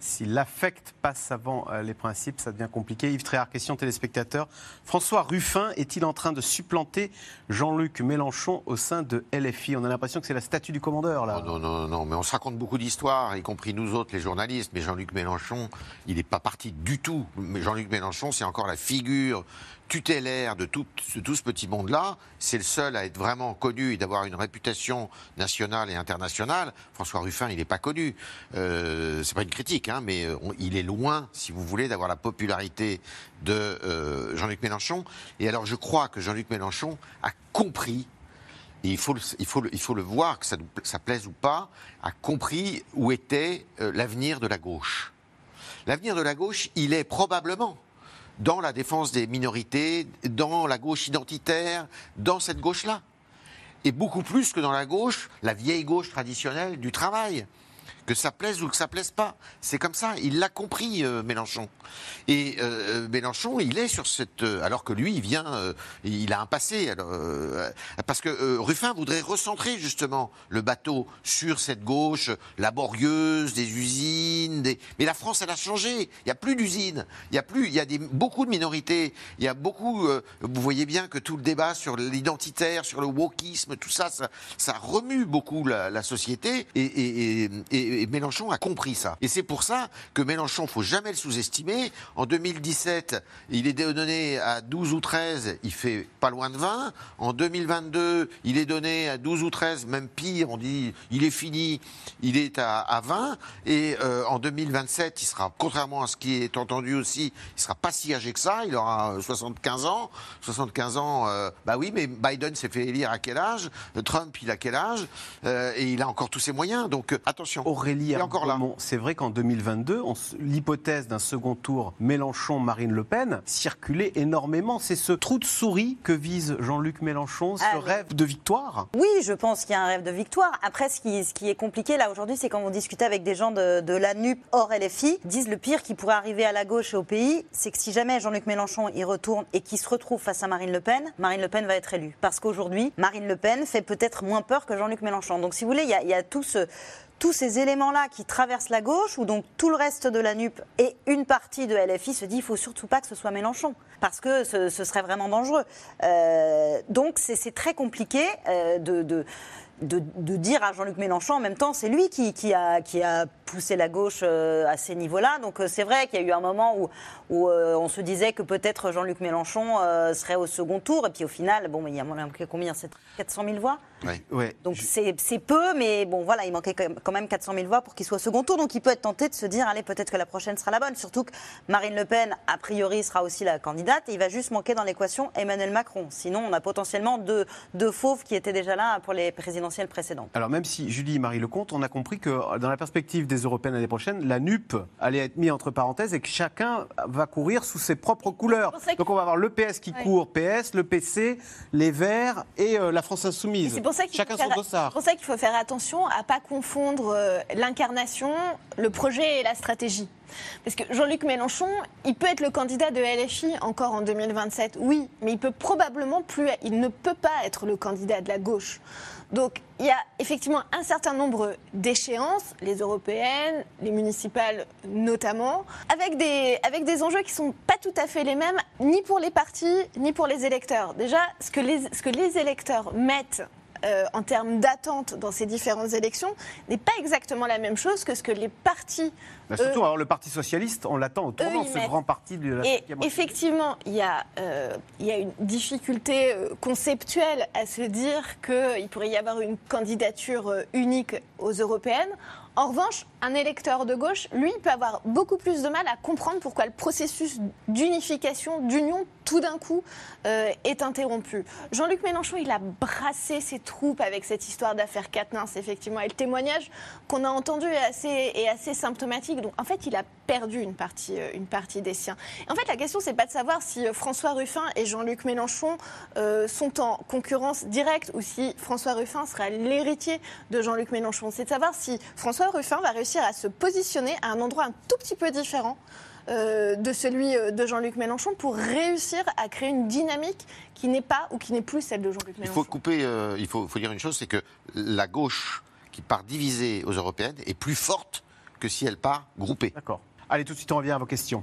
Speaker 1: Si l'affect passe avant euh, les principes, ça devient compliqué. Yves Tréhard, question téléspectateur. François Ruffin est-il en train de supplanter Jean-Luc Mélenchon au sein de LFI On a l'impression que c'est la statue du commandeur, là.
Speaker 4: Non, non, non, non, mais on se raconte beaucoup d'histoires, y compris nous autres, les journalistes. Mais Jean-Luc Mélenchon, il n'est pas parti du tout. Mais Jean-Luc Mélenchon, c'est encore la figure tutélaire de tout, tout ce petit monde-là. C'est le seul à être vraiment connu et d'avoir une réputation nationale et internationale. François Ruffin, il n'est pas connu. Euh, c'est pas une critique, hein, mais euh, il est loin, si vous voulez, d'avoir la popularité de euh, Jean-Luc Mélenchon. Et alors, je crois que Jean-Luc Mélenchon a compris et il faut, il, faut il faut le voir, que ça, ça plaise ou pas, a compris où était euh, l'avenir de la gauche. L'avenir de la gauche, il est probablement dans la défense des minorités, dans la gauche identitaire, dans cette gauche-là. Et beaucoup plus que dans la gauche, la vieille gauche traditionnelle du travail que ça plaise ou que ça plaise pas. C'est comme ça. Il l'a compris, euh, Mélenchon. Et euh, Mélenchon, il est sur cette. Euh, alors que lui, il vient, il a un passé. Alors, parce que Ruffin voudrait recentrer justement le bateau sur cette gauche laborieuse des usines. Des... Mais la France, elle a changé. Il n'y a plus d'usines. Il y a plus. Il y a beaucoup de minorités. Il y a beaucoup. vous voyez bien que tout le débat sur l'identitaire, sur le wokisme, tout ça, ça, remue beaucoup la, société. et, et et Mélenchon a compris ça. Et c'est pour ça que Mélenchon, faut jamais le sous-estimer. En 2017, il est donné à 12 ou 13, il fait pas loin de 20. En 2022, il est donné à 12 ou 13, même pire, on dit il est fini, il est à, 20. Et euh, en 2027, il sera, contrairement à ce qui est entendu aussi, il sera pas si âgé que ça, il aura 75 ans. 75 ans, euh, bah oui, mais Biden s'est fait élire à quel âge? Trump, il a quel âge? Euh, Et il a encore tous ses moyens. Donc attention
Speaker 1: Aurélie c'est vrai qu'en 2022, l'hypothèse d'un second tour Mélenchon-Marine Le Pen circulait énormément. C'est ce trou de souris que vise Jean-Luc Mélenchon, ce ah, rêve de victoire?
Speaker 5: Oui, je pense qu'il y a un rêve de victoire. Après, ce qui, ce qui est compliqué là aujourd'hui, c'est quand vous discutez avec des gens de, de la NUP hors LFI, disent le pire qui pourrait arriver à la gauche et au pays, c'est que si jamais Jean-Luc Mélenchon y retourne et qu'il se retrouve face à Marine Le Pen, Marine Le Pen va être élue. Parce qu'aujourd'hui, Marine Le Pen fait peut-être moins peur que Jean-Luc Mélenchon. Donc si vous voulez, il y y a tout ce tous ces éléments-là qui traversent la gauche, où donc tout le reste de la NUP et une partie de LFI se dit il faut surtout pas que ce soit Mélenchon, parce que ce, serait vraiment dangereux. Euh, donc c'est très compliqué euh, de, dire à Jean-Luc Mélenchon en même temps, c'est lui qui, a, poussé la gauche euh, à ces niveaux-là. Donc c'est vrai qu'il y a eu un moment où, où on se disait que peut-être Jean-Luc Mélenchon serait au second tour. Et puis au final, bon, il y a combien? 400 000 voix? Donc c'est peu, mais bon, voilà, il manquait quand même 400 000 voix pour qu'il soit au second tour. Donc il peut être tenté de se dire, allez, peut-être que la prochaine sera la bonne. Surtout que Marine Le Pen, a priori, sera aussi la candidate. Et il va juste manquer dans l'équation Emmanuel Macron. Sinon, on a potentiellement deux, deux fauves qui étaient déjà là pour les présidentielles précédentes.
Speaker 1: Alors même si Julie et Marie Lecomte, on a compris que dans la perspective des européennes l'année prochaine, la NUP allait être mise entre parenthèses et que chacun va courir sous ses propres couleurs. Donc on va avoir le PS qui court PS, le PC, les Verts et euh, la France Insoumise. Chacun son
Speaker 3: c'est pour ça qu'il faut faire attention à ne pas confondre euh, l'incarnation, le projet et la stratégie. Parce que Jean-Luc Mélenchon, il peut être le candidat de LFI encore en 2027, oui, mais il peut probablement plus, il ne peut pas être le candidat de la gauche. Donc il y a effectivement un certain nombre d'échéances, les européennes, les municipales notamment, avec des, avec des enjeux qui ne sont pas tout à fait les mêmes, ni pour les partis, ni pour les électeurs. Déjà, ce que les, ce que les électeurs mettent euh, en termes d'attente dans ces différentes élections n'est pas exactement la même chose que ce que les partis.
Speaker 1: Bah, surtout, alors, le Parti socialiste, on l'attend au tournant, ce grand parti de la.
Speaker 3: Et effectivement, il y, a, euh, il y a une difficulté euh, conceptuelle à se dire qu'il pourrait y avoir une candidature unique aux européennes. En revanche, un électeur de gauche, lui, peut avoir beaucoup plus de mal à comprendre pourquoi le processus d'unification, d'union, tout d'un coup, euh, est interrompu. Jean-Luc Mélenchon, il a brassé ses troupes avec cette histoire d'affaire Quatennens, effectivement. Et le témoignage qu'on a entendu est assez, symptomatique. Donc, en fait, il a perdu une partie, euh, une partie des siens. en fait, la question, c'est pas de savoir si euh, François Ruffin et Jean-Luc Mélenchon sont en concurrence directe ou si François Ruffin sera l'héritier de Jean-Luc Mélenchon. C'est de savoir si François Ruffin va réussir à se positionner à un endroit un tout petit peu différent euh, de celui euh, de Jean-Luc Mélenchon pour réussir à créer une dynamique qui n'est pas ou qui n'est plus celle de Jean-Luc Mélenchon.
Speaker 4: Il faut couper, euh, il faut, faut, dire une chose, c'est que la gauche qui part divisée aux européennes est plus forte que si elle part groupée.
Speaker 1: D'accord. Allez, tout de suite, on revient à vos questions.